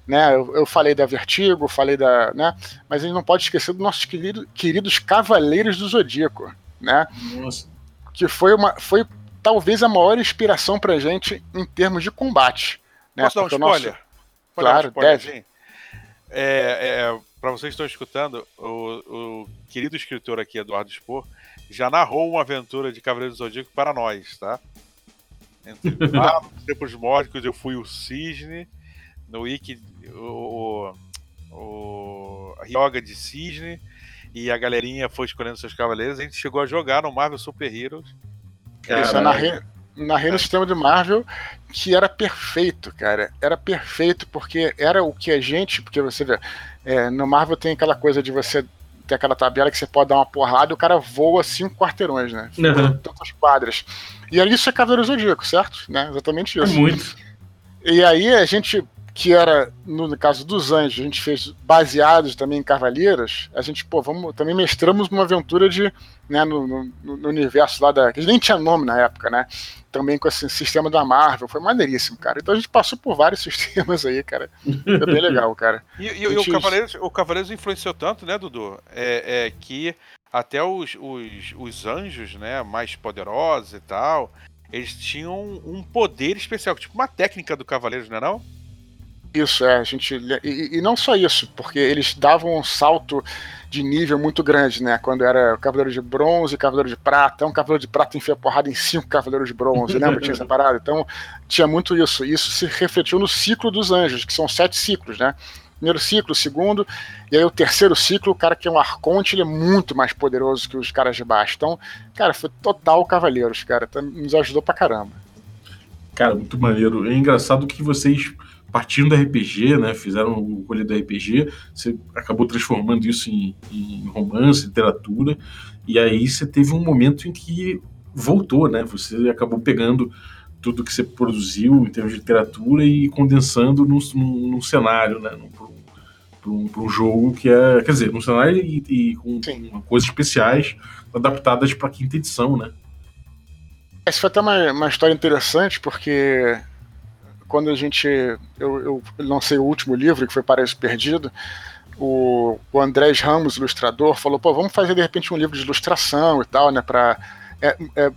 né? Eu, eu, falei da Vertigo, falei da. Né? Mas a gente não pode esquecer dos nossos querido, queridos Cavaleiros do Zodíaco né? Nossa. Que foi uma, foi talvez a maior inspiração pra gente em termos de combate. Né? Posso dar um spoiler? Nosso... Claro, um deve. É, é, para vocês que estão escutando, o, o, querido escritor aqui, Eduardo Spor, já narrou uma aventura de Cavaleiro do Zodíaco para nós, tá? Entre os tempos mórdicos, eu fui o Cisne, no Wiki, o, o, o Yoga de Cisne, e a galerinha foi escolhendo seus cavaleiros, a gente chegou a jogar no Marvel Super Heroes. Isso, eu narrei, narrei no sistema de Marvel que era perfeito, cara. Era perfeito porque era o que a gente. Porque você vê, é, no Marvel tem aquela coisa de você ter aquela tabela que você pode dar uma porrada e o cara voa cinco quarteirões, né? Uhum. Tantas quadras. E ali isso é Cavaleiro Zodíaco, certo? Né? Exatamente isso. É muito. E aí a gente que era, no caso dos anjos, a gente fez baseados também em Cavaleiros, a gente, pô, vamos, também mestramos uma aventura de, né, no, no, no, universo lá da, que nem tinha nome na época, né, também com esse sistema da Marvel, foi maneiríssimo, cara. Então a gente passou por vários sistemas aí, cara, foi bem legal, cara. e, e, e o, Cavaleiros, o Cavaleiros influenciou tanto, né, Dudu, é, é que até os, os, os anjos, né, mais poderosos e tal, eles tinham um poder especial, tipo uma técnica do Cavaleiros, não é não? Isso, é, a gente. E, e, não só isso, porque eles davam um salto de nível muito grande, né? Quando era Cavaleiro de Bronze Cavaleiro de Prata. Um Cavaleiro de Prata enfia porrada em cinco Cavaleiros de Bronze, lembra? tinha essa parada? Então, tinha muito isso. Isso se refletiu no ciclo dos anjos, que são sete ciclos, né? Primeiro ciclo, segundo, e aí o terceiro ciclo, o cara que é um arconte, ele é muito mais poderoso que os caras de baixo. Então, cara, foi total Cavaleiros, cara. Então, nos ajudou pra caramba. Cara, muito maneiro. É engraçado que vocês partindo do RPG, né, fizeram o colher do RPG, você acabou transformando isso em, em, romance, literatura, e aí você teve um momento em que voltou, né, você acabou pegando tudo que você produziu em termos de literatura e condensando num, num, num cenário, né, para um, um, jogo que é, quer dizer, num cenário e, e com, com, coisas especiais adaptadas para a quinta edição, né. Essa foi até uma, uma história interessante, porque quando a gente. Eu, eu lancei o último livro, que foi Paraíso Perdido, o, o Andrés Ramos, ilustrador, falou: pô, vamos fazer de repente um livro de ilustração e tal, né, para é, é,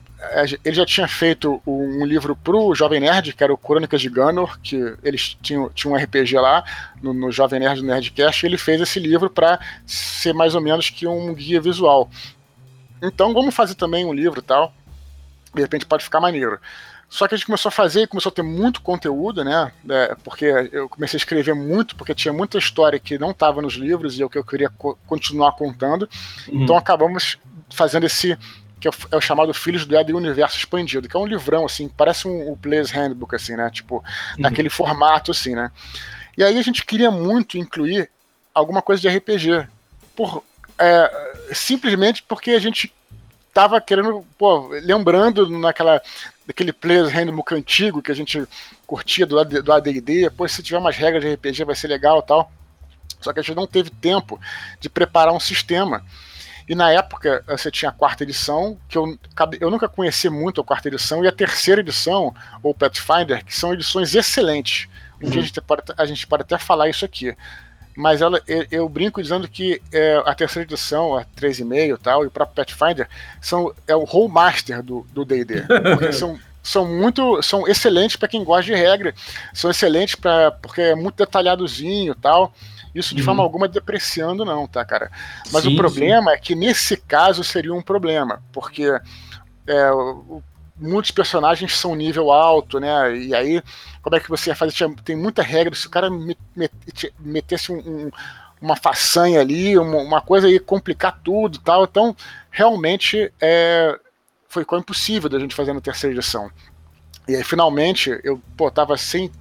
ele já tinha feito um livro pro Jovem Nerd, que era o Crônicas de Gunnor, que eles tinham, tinham um RPG lá no, no Jovem Nerd do Nerdcast, e ele fez esse livro para ser mais ou menos que um guia visual. Então vamos fazer também um livro tal. De repente pode ficar maneiro. Só que a gente começou a fazer, começou a ter muito conteúdo, né? É, porque eu comecei a escrever muito, porque tinha muita história que não estava nos livros e é o que eu queria co continuar contando. Uhum. Então acabamos fazendo esse que é o, é o chamado Filhos do Éden Universo Expandido, que é um livrão, assim, parece um, um Player's Handbook, assim, né? Tipo, uhum. naquele formato, assim, né? E aí a gente queria muito incluir alguma coisa de RPG. Por, é, simplesmente porque a gente tava querendo, pô, lembrando naquela daquele Player's Handbook antigo que a gente curtia do, do AD&D, pô, se tiver umas regras de RPG vai ser legal tal. Só que a gente não teve tempo de preparar um sistema. E na época você tinha a quarta edição, que eu, eu nunca conheci muito a quarta edição, e a terceira edição, ou Pathfinder, que são edições excelentes. Um uhum. dia a gente, pode, a gente pode até falar isso aqui. Mas ela, eu, eu brinco dizendo que é, a terceira edição, a 3,5 e tal, e o próprio Pathfinder, são, é o whole master do DD. Porque são são muito são excelentes para quem gosta de regra são excelentes para porque é muito detalhadozinho tal isso de uhum. forma alguma depreciando, não, tá, cara? Mas sim, o problema sim. é que nesse caso seria um problema, porque é, muitos personagens são nível alto, né? E aí, como é que você fazer? Tem muita regra, se o cara metesse um, um, uma façanha ali, uma, uma coisa ia complicar tudo e tal. Então, realmente, é, foi impossível da gente fazer na terceira edição. E aí, finalmente, eu pô, tava sem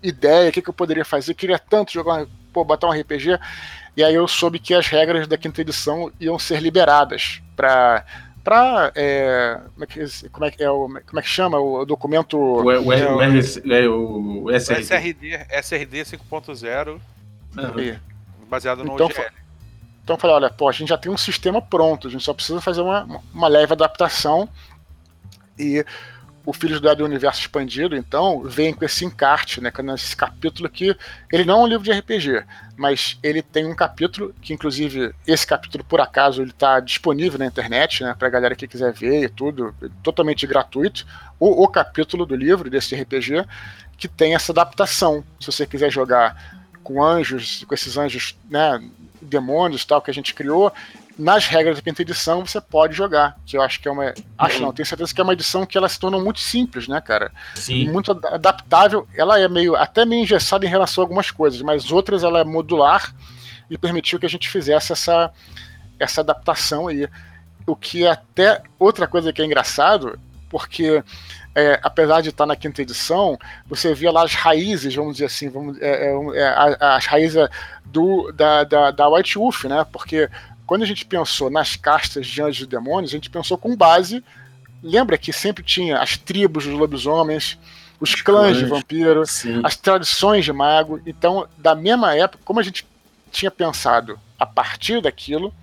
ideia, o que, que eu poderia fazer, eu queria tanto jogar pô, botar um RPG. E aí eu soube que as regras da quinta edição iam ser liberadas para para é, como, é que, como, é que, é o, como é que chama o documento o, o, o, é, o, é, o SRD SRD, SRD 5.0 uhum. baseado no então, OGL. Então eu falei, olha, pô, a gente já tem um sistema pronto, a gente só precisa fazer uma, uma leve adaptação e o Filhos do Universo Expandido, então, vem com esse encarte, né, nesse capítulo que ele não é um livro de RPG, mas ele tem um capítulo que, inclusive, esse capítulo, por acaso, ele está disponível na internet, né, para a galera que quiser ver e tudo, totalmente gratuito, o, o capítulo do livro, desse RPG, que tem essa adaptação, se você quiser jogar com anjos, com esses anjos, né, demônios tal que a gente criou, nas regras da quinta edição você pode jogar, que eu acho que é uma. Acho não, tenho certeza que é uma edição que ela se tornou muito simples, né, cara? Sim. Muito adaptável. Ela é meio até meio engessada em relação a algumas coisas, mas outras ela é modular e permitiu que a gente fizesse essa, essa adaptação aí. O que é até outra coisa que é engraçado, porque é, apesar de estar na quinta edição, você via lá as raízes, vamos dizer assim, vamos, é, é, é as raízes do, da, da, da White Wolf, né? Porque quando a gente pensou nas castas de anjos e demônios, a gente pensou com base. Lembra que sempre tinha as tribos dos lobisomens, os, os clãs, clãs de vampiro, sim. as tradições de mago. Então, da mesma época, como a gente tinha pensado a partir daquilo,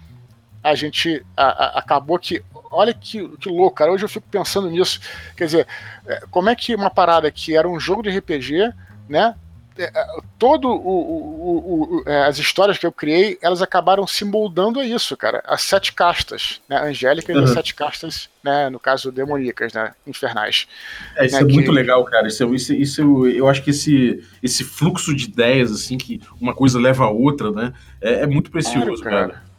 a gente a, a, acabou que. Olha que, que louco, cara. Hoje eu fico pensando nisso. Quer dizer, é, como é que uma parada que era um jogo de RPG, né? É, é, todo o, o, o, é, as histórias que eu criei, elas acabaram se moldando a isso, cara. As sete castas, né? Angélicas uhum. e as sete castas, né? No caso, demoníacas, né? Infernais. É, isso né? é muito que... legal, cara. Isso, isso, isso, eu acho que esse, esse fluxo de ideias, assim, que uma coisa leva a outra, né? É, é muito precioso, claro, cara. cara.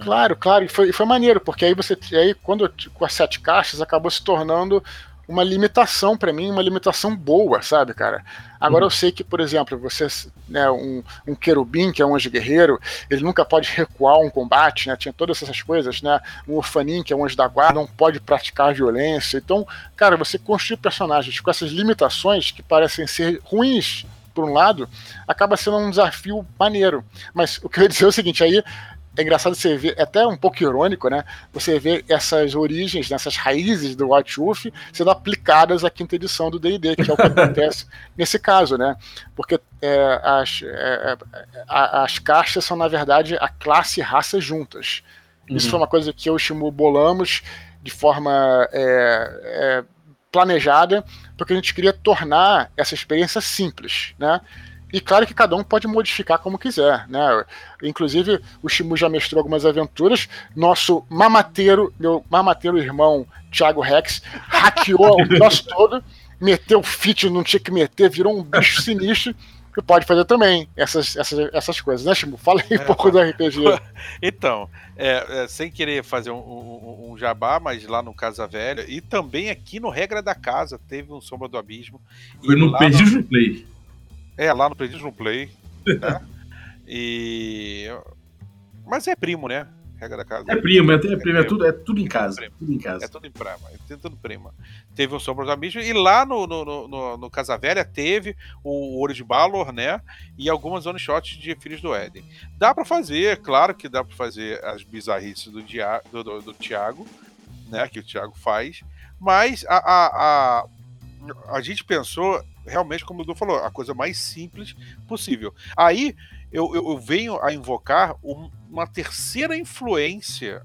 Claro, claro, e foi, foi maneiro, porque aí você. Aí, quando com as sete caixas, acabou se tornando uma limitação para mim, uma limitação boa, sabe, cara? Agora uhum. eu sei que, por exemplo, você, né, um, um querubim, que é um anjo guerreiro, ele nunca pode recuar um combate, né? Tinha todas essas coisas, né? Um orfanim, que é um anjo da guarda, não pode praticar violência. Então, cara, você construir personagens com essas limitações que parecem ser ruins por um lado, acaba sendo um desafio maneiro. Mas o que eu ia dizer é o seguinte, aí é engraçado você ver, é até um pouco irônico, né? Você vê essas origens, essas raízes do White Wolf sendo aplicadas à quinta edição do D&D, que é o que acontece nesse caso, né? Porque é, as, é, é as caixas são, na verdade, a classe e raça juntas. Isso uhum. foi uma coisa que eu e Shimu bolamos de forma é, é, planejada, porque a gente queria tornar essa experiência simples, né? E claro que cada um pode modificar como quiser, né? Inclusive, o Shimu já mestrou algumas aventuras. Nosso mamateiro, meu mamateiro irmão, Thiago Rex, hackeou o troço todo, meteu fit, não tinha que meter, virou um bicho sinistro. Que pode fazer também essas, essas, essas coisas, né, Shimu? Fala aí um É, pouco do RPG. Então, é, é, sem querer fazer um, um- um jabá, mas lá no Casa Velha, e também aqui no Regra da Casa, teve um Sombra do Abismo. Foi e no Perdidos no Play. É, lá no no Play. né? E. Mas é primo, né? Regra da Casa. É primo, é, é primo, é tudo, é tudo em casa. Tudo em casa. É tudo em prima, é tudo prima. Teve o Sombra do Abismo, e lá no, no, no, no, Casa Velha teve o Ouro de Balor, né? E algumas one shots de Filhos do Éden. Dá pra fazer, claro que dá pra fazer as bizarrices do, Dia, do, do, do Thiago, né? Que o Thiago faz. Mas a, a, a, a gente pensou, realmente, como o Dudu falou, a coisa mais simples possível. Aí eu, eu, eu venho a invocar um- uma terceira influência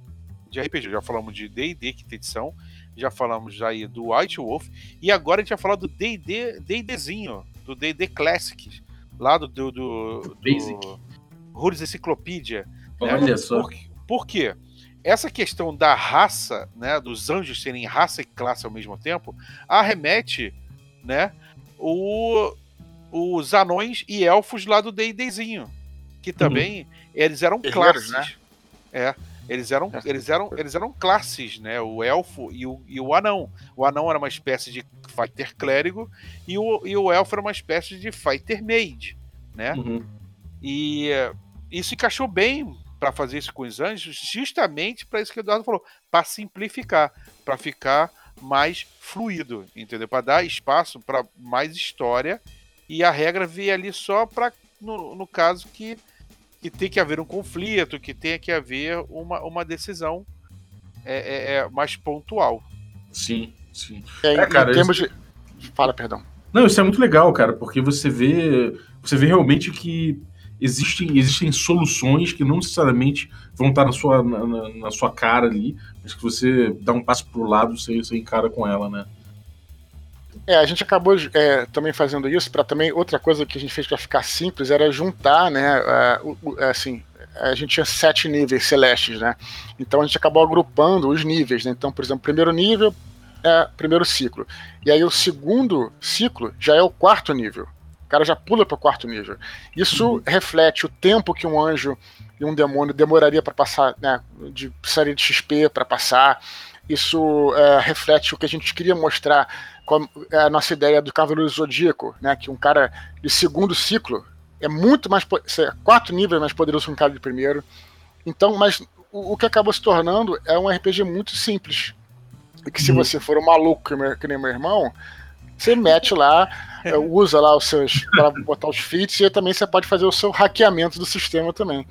de RPG. Já falamos de D&D, quinta edição, já falamos já aí do White Wolf, e agora a gente vai falar do D&D, D&Dzinho, do D&D Classics, lá do, do, do, do Basic. Rules Encyclopedia. né? Olha só. Por, por quê? Essa questão da raça, né, dos anjos serem raça e classe ao mesmo tempo, arremete, né, o, os anões e elfos lá do D&Dzinho, que também eles eram Guerreiros, classes. É, eles eram, eles eram, eles eram classes, né? O elfo e o, e o anão. O anão era uma espécie de fighter clérigo e o, e o elfo era uma espécie de fighter mage, né? Uhum. E isso encaixou bem para fazer isso com os anjos, justamente para isso que o Eduardo falou, para simplificar, para ficar mais fluido, entendeu? Para dar espaço para mais história e a regra veio ali só para no, no caso que, que tem que haver um conflito, que tenha que haver uma, uma decisão é, é, é, mais pontual. Sim, sim. É, É, cara, em termos de. Fala, perdão. Não, isso é muito legal, cara, porque você vê, você vê realmente que existem, existem soluções que não necessariamente vão estar na sua, na, na- na sua cara ali, mas que você dá um passo pro lado, você, você encara com ela, né? É, a gente acabou é, também fazendo isso para também outra coisa que a gente fez para ficar simples era juntar, né? é, o- o- é, assim, a gente tinha sete níveis celestes, né? Então a gente acabou agrupando os níveis, né? Então, por exemplo, primeiro nível é primeiro ciclo. E aí o segundo ciclo já é o quarto nível. O cara já pula para o quarto nível. Isso reflete o tempo que um anjo e um demônio demoraria para passar, né? De precisaria de XP para passar. Isso é, reflete o que a gente queria mostrar com a nossa ideia do Cavaleiro Zodíaco, né? Que um cara de segundo ciclo é muito mais é quatro níveis mais poderoso que um cara de primeiro. Então, mas o, o que acabou se tornando é um RPG muito simples. E que se Uhum. você for um maluco que, meu- que nem meu irmão, você mete lá, é, usa lá os seus para botar os feats e também você pode fazer o seu hackeamento do sistema também.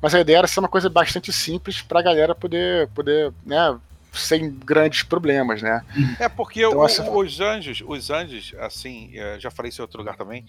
Mas a ideia era ser uma coisa bastante simples para a galera poder, poder, né, sem grandes problemas, né? É porque Então, o- essa- os anjos, os anjos, assim, eh, já falei isso em outro lugar também,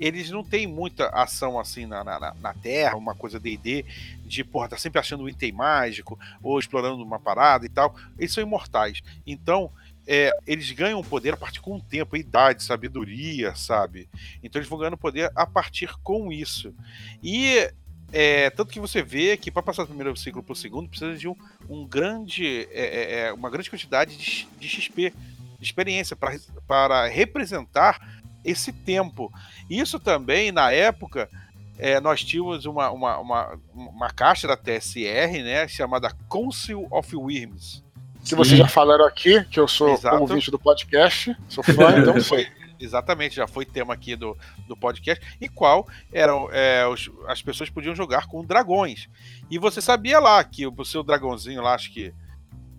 eles não têm muita ação assim na, na, na- na Terra, uma coisa D&D, de, porra, tá sempre achando um item mágico, ou explorando uma parada e tal. Eles são imortais. Então, é, eles ganham poder a partir com o tempo, idade, sabedoria, sabe? Então eles vão ganhando poder a partir com isso. E é, tanto que você vê que para passar do primeiro ciclo para o segundo precisa de um, um grande, é, é, é, uma grande quantidade de, de XP, de experiência para, representar esse tempo. Isso também na época é, nós tínhamos uma, uma, uma, uma caixa da TSR, né, chamada Council of Worms. Que vocês já falaram aqui, que eu sou Exato. ouvinte do podcast, sou fã, então sei. Exatamente, já foi tema aqui do, do podcast, e qual eram é, os- as pessoas podiam jogar com dragões. E você sabia lá que o seu dragãozinho lá, acho que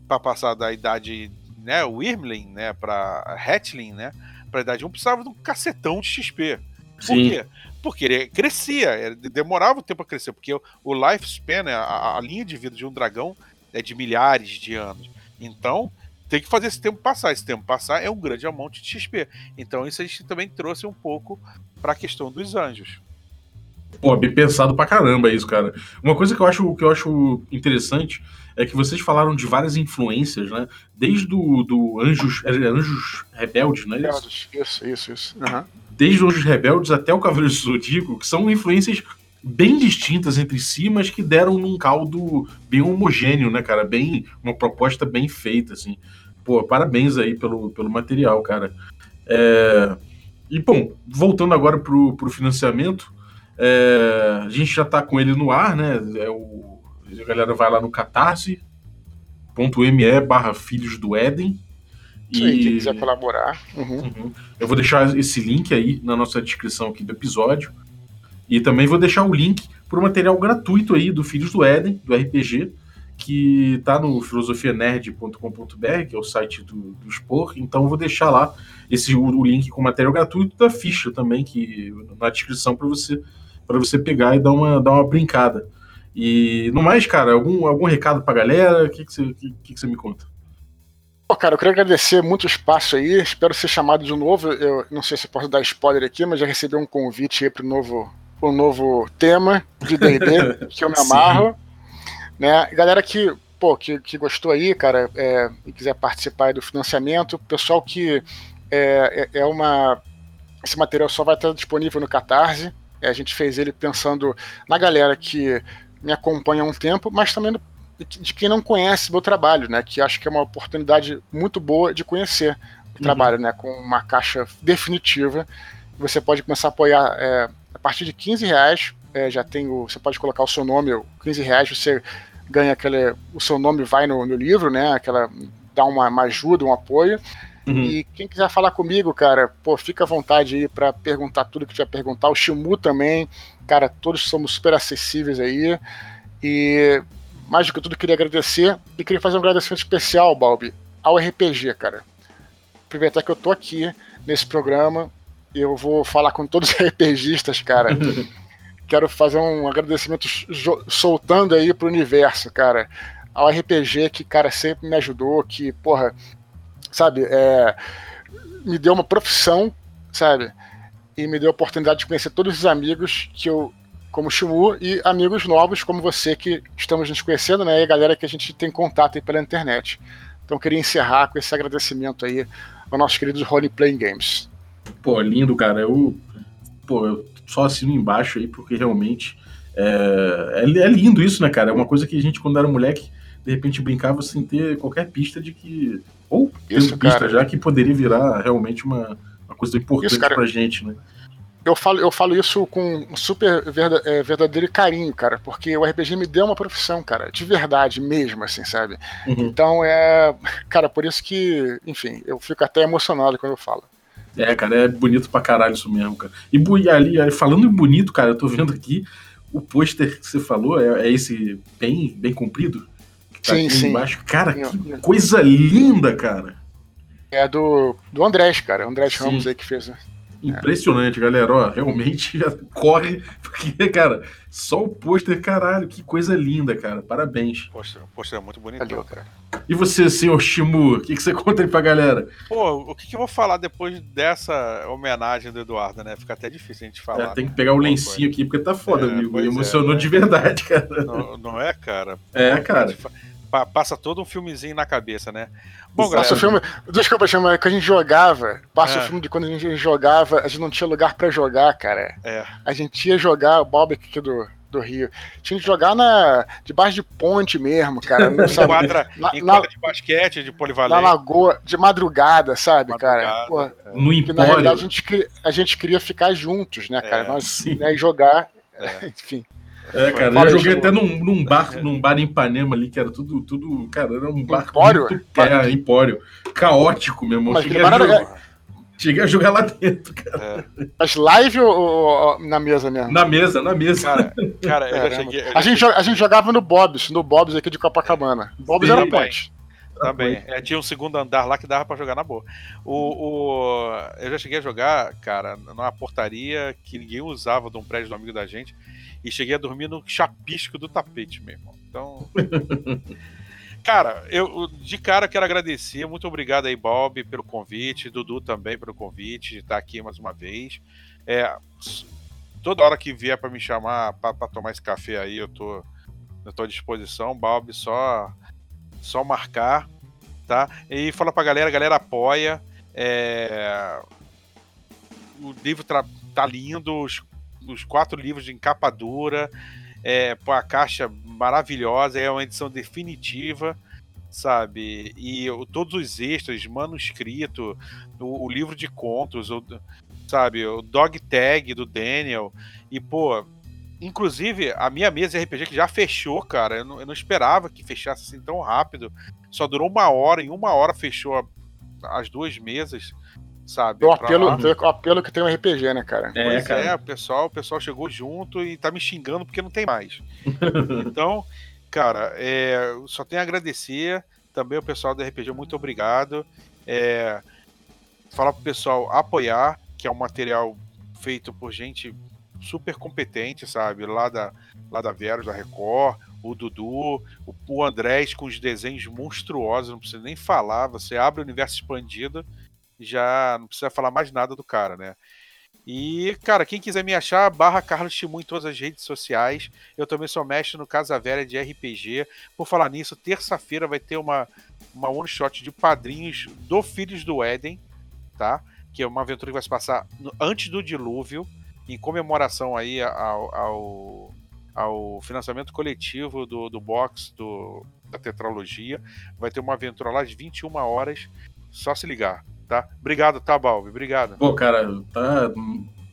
para passar da idade, né, Wyrmling, né, para Hatchling, né, para idade 1, precisava de um cacetão de XP. Por Sim. quê? Porque ele crescia, ele demorava o tempo a crescer, porque o- o lifespan, né, a, a linha de vida de um dragão é de milhares de anos. Então, tem que fazer esse tempo passar. Esse tempo passar é um grande amount de XP. Então, isso a gente também trouxe um pouco para a questão dos anjos. Pô, bem pensado pra caramba isso, cara. Uma coisa que eu acho, que eu acho interessante é que vocês falaram de várias influências, né? Desde do, do Anjos, é, Anjos Rebeldes, não é isso? Isso, isso, isso. Uhum. Desde Anjos Rebeldes até o Cavaleiro do Zodíaco, que são influências bem distintas entre si, mas que deram num caldo bem homogêneo, né, cara? Bem, uma proposta bem feita, assim. Pô, parabéns aí pelo, pelo material, cara. É... E, bom, voltando agora pro, pro financiamento, é... a gente já tá com ele no ar, né? É o... A galera vai lá no catarse.me barra Filhos do Éden. E quem quiser colaborar. Uhum. Uhum. Eu vou deixar esse link aí na nossa descrição aqui do episódio. E também vou deixar o link para o material gratuito aí do Filhos do Éden, do RPG, que está no filosofianerd.com.br, que é o site do, do Expor. Então vou deixar lá esse o, o link com material gratuito da ficha também, que na descrição para você para você pegar e dar uma, dar uma brincada. E no mais, cara, algum, algum recado pra galera? O que, que, você, que, que você me conta? Pô, cara, eu queria agradecer muito o espaço aí. Espero ser chamado de novo. Eu não sei se posso dar spoiler aqui, mas já recebi um convite aí para o novo um novo tema de D&D, que eu me amarro. Né? Galera que, pô, que, que gostou aí, cara, é, e quiser participar do financiamento, pessoal que é, é, é uma... Esse material só vai estar disponível no Catarse. É, a gente fez ele pensando na galera que me acompanha há um tempo, mas também de quem não conhece meu trabalho, né? Que acho que é uma oportunidade muito boa de conhecer o uhum. trabalho, né? Com uma caixa definitiva. Você pode começar a apoiar é, a partir de 15 reais, é, já tem o, você pode colocar o seu nome, 15 reais você ganha aquele, o seu nome vai no, no livro, né? Aquela dá uma, uma ajuda, um apoio. Uhum. E quem quiser falar comigo, cara, pô, fica à vontade aí para perguntar tudo que tiver perguntar. O Shimu também, cara, todos somos super acessíveis aí. E mais do que tudo, queria agradecer e queria fazer um agradecimento especial, Balbi, ao RPG, cara. Aproveitar que eu tô aqui nesse programa eu vou falar com todos os RPGistas, cara. Quero fazer um agradecimento soltando aí pro universo, cara. Ao RPG que, cara, sempre me ajudou, que, porra, sabe, é, me deu uma profissão, sabe? E me deu a oportunidade de conhecer todos os amigos que eu, como Shimu, e amigos novos como você que estamos nos conhecendo, né? E a galera que a gente tem contato aí pela internet. Então queria encerrar com esse agradecimento aí aos nossos queridos Role Playing Games. Pô, lindo, cara. Eu, pô, eu só assino embaixo aí, porque realmente é, é, é, lindo isso, né, cara? É uma coisa que a gente, quando era moleque, de repente brincava sem ter qualquer pista de que. Ou isso, pista cara. já que poderia virar realmente uma, uma coisa importante isso, cara, pra gente, né? Eu falo, eu falo isso com super é, verdadeiro carinho, cara, porque o RPG me deu uma profissão, cara, de verdade mesmo, assim, sabe? Uhum. Então é. Cara, por isso que, enfim, eu fico até emocionado quando eu falo. É, cara, é bonito pra caralho isso mesmo, cara. E ali, falando em bonito, cara, eu tô vendo aqui o pôster que você falou, é, é esse bem, bem comprido? Que tá sim, sim. Embaixo. Cara, que coisa linda, cara. É do, do Andrés, cara. Andrés Ramos aí que fez, né? Impressionante, galera. Ó, realmente corre, porque, cara, só o pôster, caralho, que coisa linda, cara. Parabéns. Pôster, o pôster é muito bonito, Valeu, cara. E você, senhor Shimu, o que, que você conta aí pra galera? Pô, o que, que eu vou falar depois dessa homenagem do Eduardo, né? Fica até difícil a gente falar. É, tem que pegar o lencinho aqui, porque tá foda, é, amigo. Me emocionou é, de verdade, cara. Não, não é, cara? É, cara passa todo um filmezinho na cabeça, né? Bom, galera. Passa o filme. Desculpa, chama que a gente jogava. Passa é. o filme de quando a gente jogava, a gente não tinha lugar pra jogar, cara. É. A gente ia jogar o Bob aqui do, do Rio. Tinha que jogar na, debaixo de ponte mesmo, cara. Não, sabe? Quadra, na, em na, de basquete, de polivalente. Na lagoa, de madrugada, sabe, madrugada, cara? Pô, é. no empório. Na realidade, a gente, a gente queria ficar juntos, né, cara? É, Nós, né, e jogar, é. enfim. É, cara, eu joguei até num, num, bar, num bar em Ipanema ali, que era tudo, tudo, cara, era um bar empório? Muito, é, empório. Caótico mesmo. Mas cheguei, a jogar, cheguei a jogar lá dentro, cara. É. Mas live ou, ou, na mesa mesmo? Na mesa, na mesa. Cara, cara eu já cheguei, eu já a, gente, a gente jogava no Bob's, no Bob's aqui de Copacabana. Bob's Sim, era ponte. Também. É, tinha um segundo andar lá que dava para jogar na boa. O, o, eu já cheguei a jogar, cara, numa portaria que ninguém usava de um prédio do amigo da gente e cheguei a dormir no chapisco do tapete, meu irmão. Então. cara, eu de cara quero agradecer. Muito obrigado aí, Bob, pelo convite. Dudu também pelo convite de estar aqui mais uma vez. É, toda hora que vier para me chamar para tomar esse café aí, eu tô, eu tô à disposição. Balbi, só, só marcar, tá? E fala pra galera, a galera apoia. É... O livro tá, tá lindo, os, os quatro livros de encapadura, é, a caixa maravilhosa, é uma edição definitiva sabe? E todos os extras, manuscrito, o, o livro de contos, o, sabe? O dog tag do Daniel. E, pô, inclusive a minha mesa RPG que já fechou, cara. Eu não, eu não, esperava que fechasse assim tão rápido. Só durou uma hora, em uma hora fechou as duas mesas. Sabe? O apelo, o apelo que tem um RPG, né, cara? É, pois cara. é, o pessoal, o pessoal chegou junto e tá me xingando porque não tem mais. então, cara, é, só tenho a agradecer. Também o pessoal do RPG, muito obrigado. É, falar pro pessoal apoiar, que é um material feito por gente super competente, sabe? Lá da, lá da Veros, da Record, o Dudu, o, o Andrés com os desenhos monstruosos, não precisa nem falar, você abre o universo expandido já não precisa falar mais nada do cara, né? E, cara, quem quiser me achar, barra Carlos Timu em todas as redes sociais. Eu também sou mestre no Casa Velha de RPG. Por falar nisso, terça-feira vai ter uma, uma one shot de padrinhos do Filhos do Éden, tá? Que é uma aventura que vai se passar antes do dilúvio, em comemoração aí ao, ao, ao financiamento coletivo do, do box do, da tetralogia. Vai ter uma aventura lá de 21 horas. Só se ligar tá? Obrigado, tá, Balbi? Obrigado. Pô, cara, tá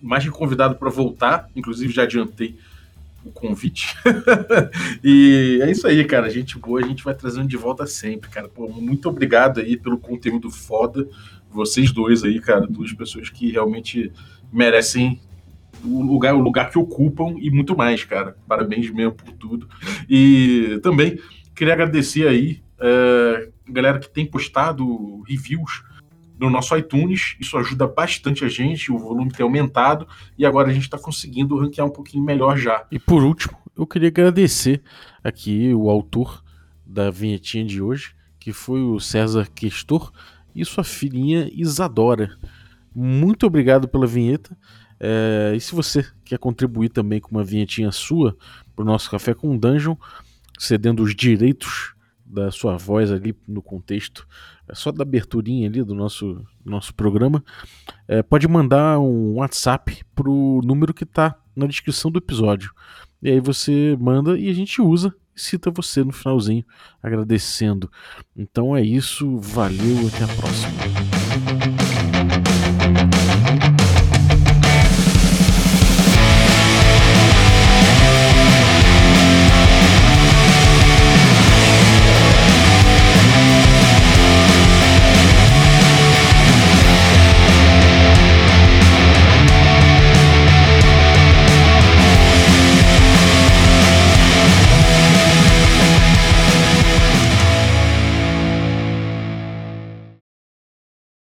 mais que convidado para voltar, inclusive já adiantei o convite. e é isso aí, cara. Gente boa, a gente vai trazendo de volta sempre, cara. Pô, muito obrigado aí pelo conteúdo foda. Vocês dois aí, cara, duas pessoas que realmente merecem o lugar, o lugar que ocupam e muito mais, cara. Parabéns mesmo por tudo. E também queria agradecer aí, é, galera que tem postado reviews no nosso iTunes. Isso ajuda bastante a gente, o volume tem aumentado e agora a gente está conseguindo ranquear um pouquinho melhor já. E por último, eu queria agradecer aqui o autor da vinhetinha de hoje, que foi o César Questor e sua filhinha Isadora. Muito obrigado pela vinheta. É, e se você quer contribuir também com uma vinhetinha sua para o nosso Café com Dungeon, cedendo os direitos da sua voz ali no contexto só da aberturinha ali do nosso, nosso programa, é, pode mandar um WhatsApp pro número que está na descrição do episódio. E aí você manda e a gente usa e cita você no finalzinho, agradecendo. Então é isso, valeu, até a próxima.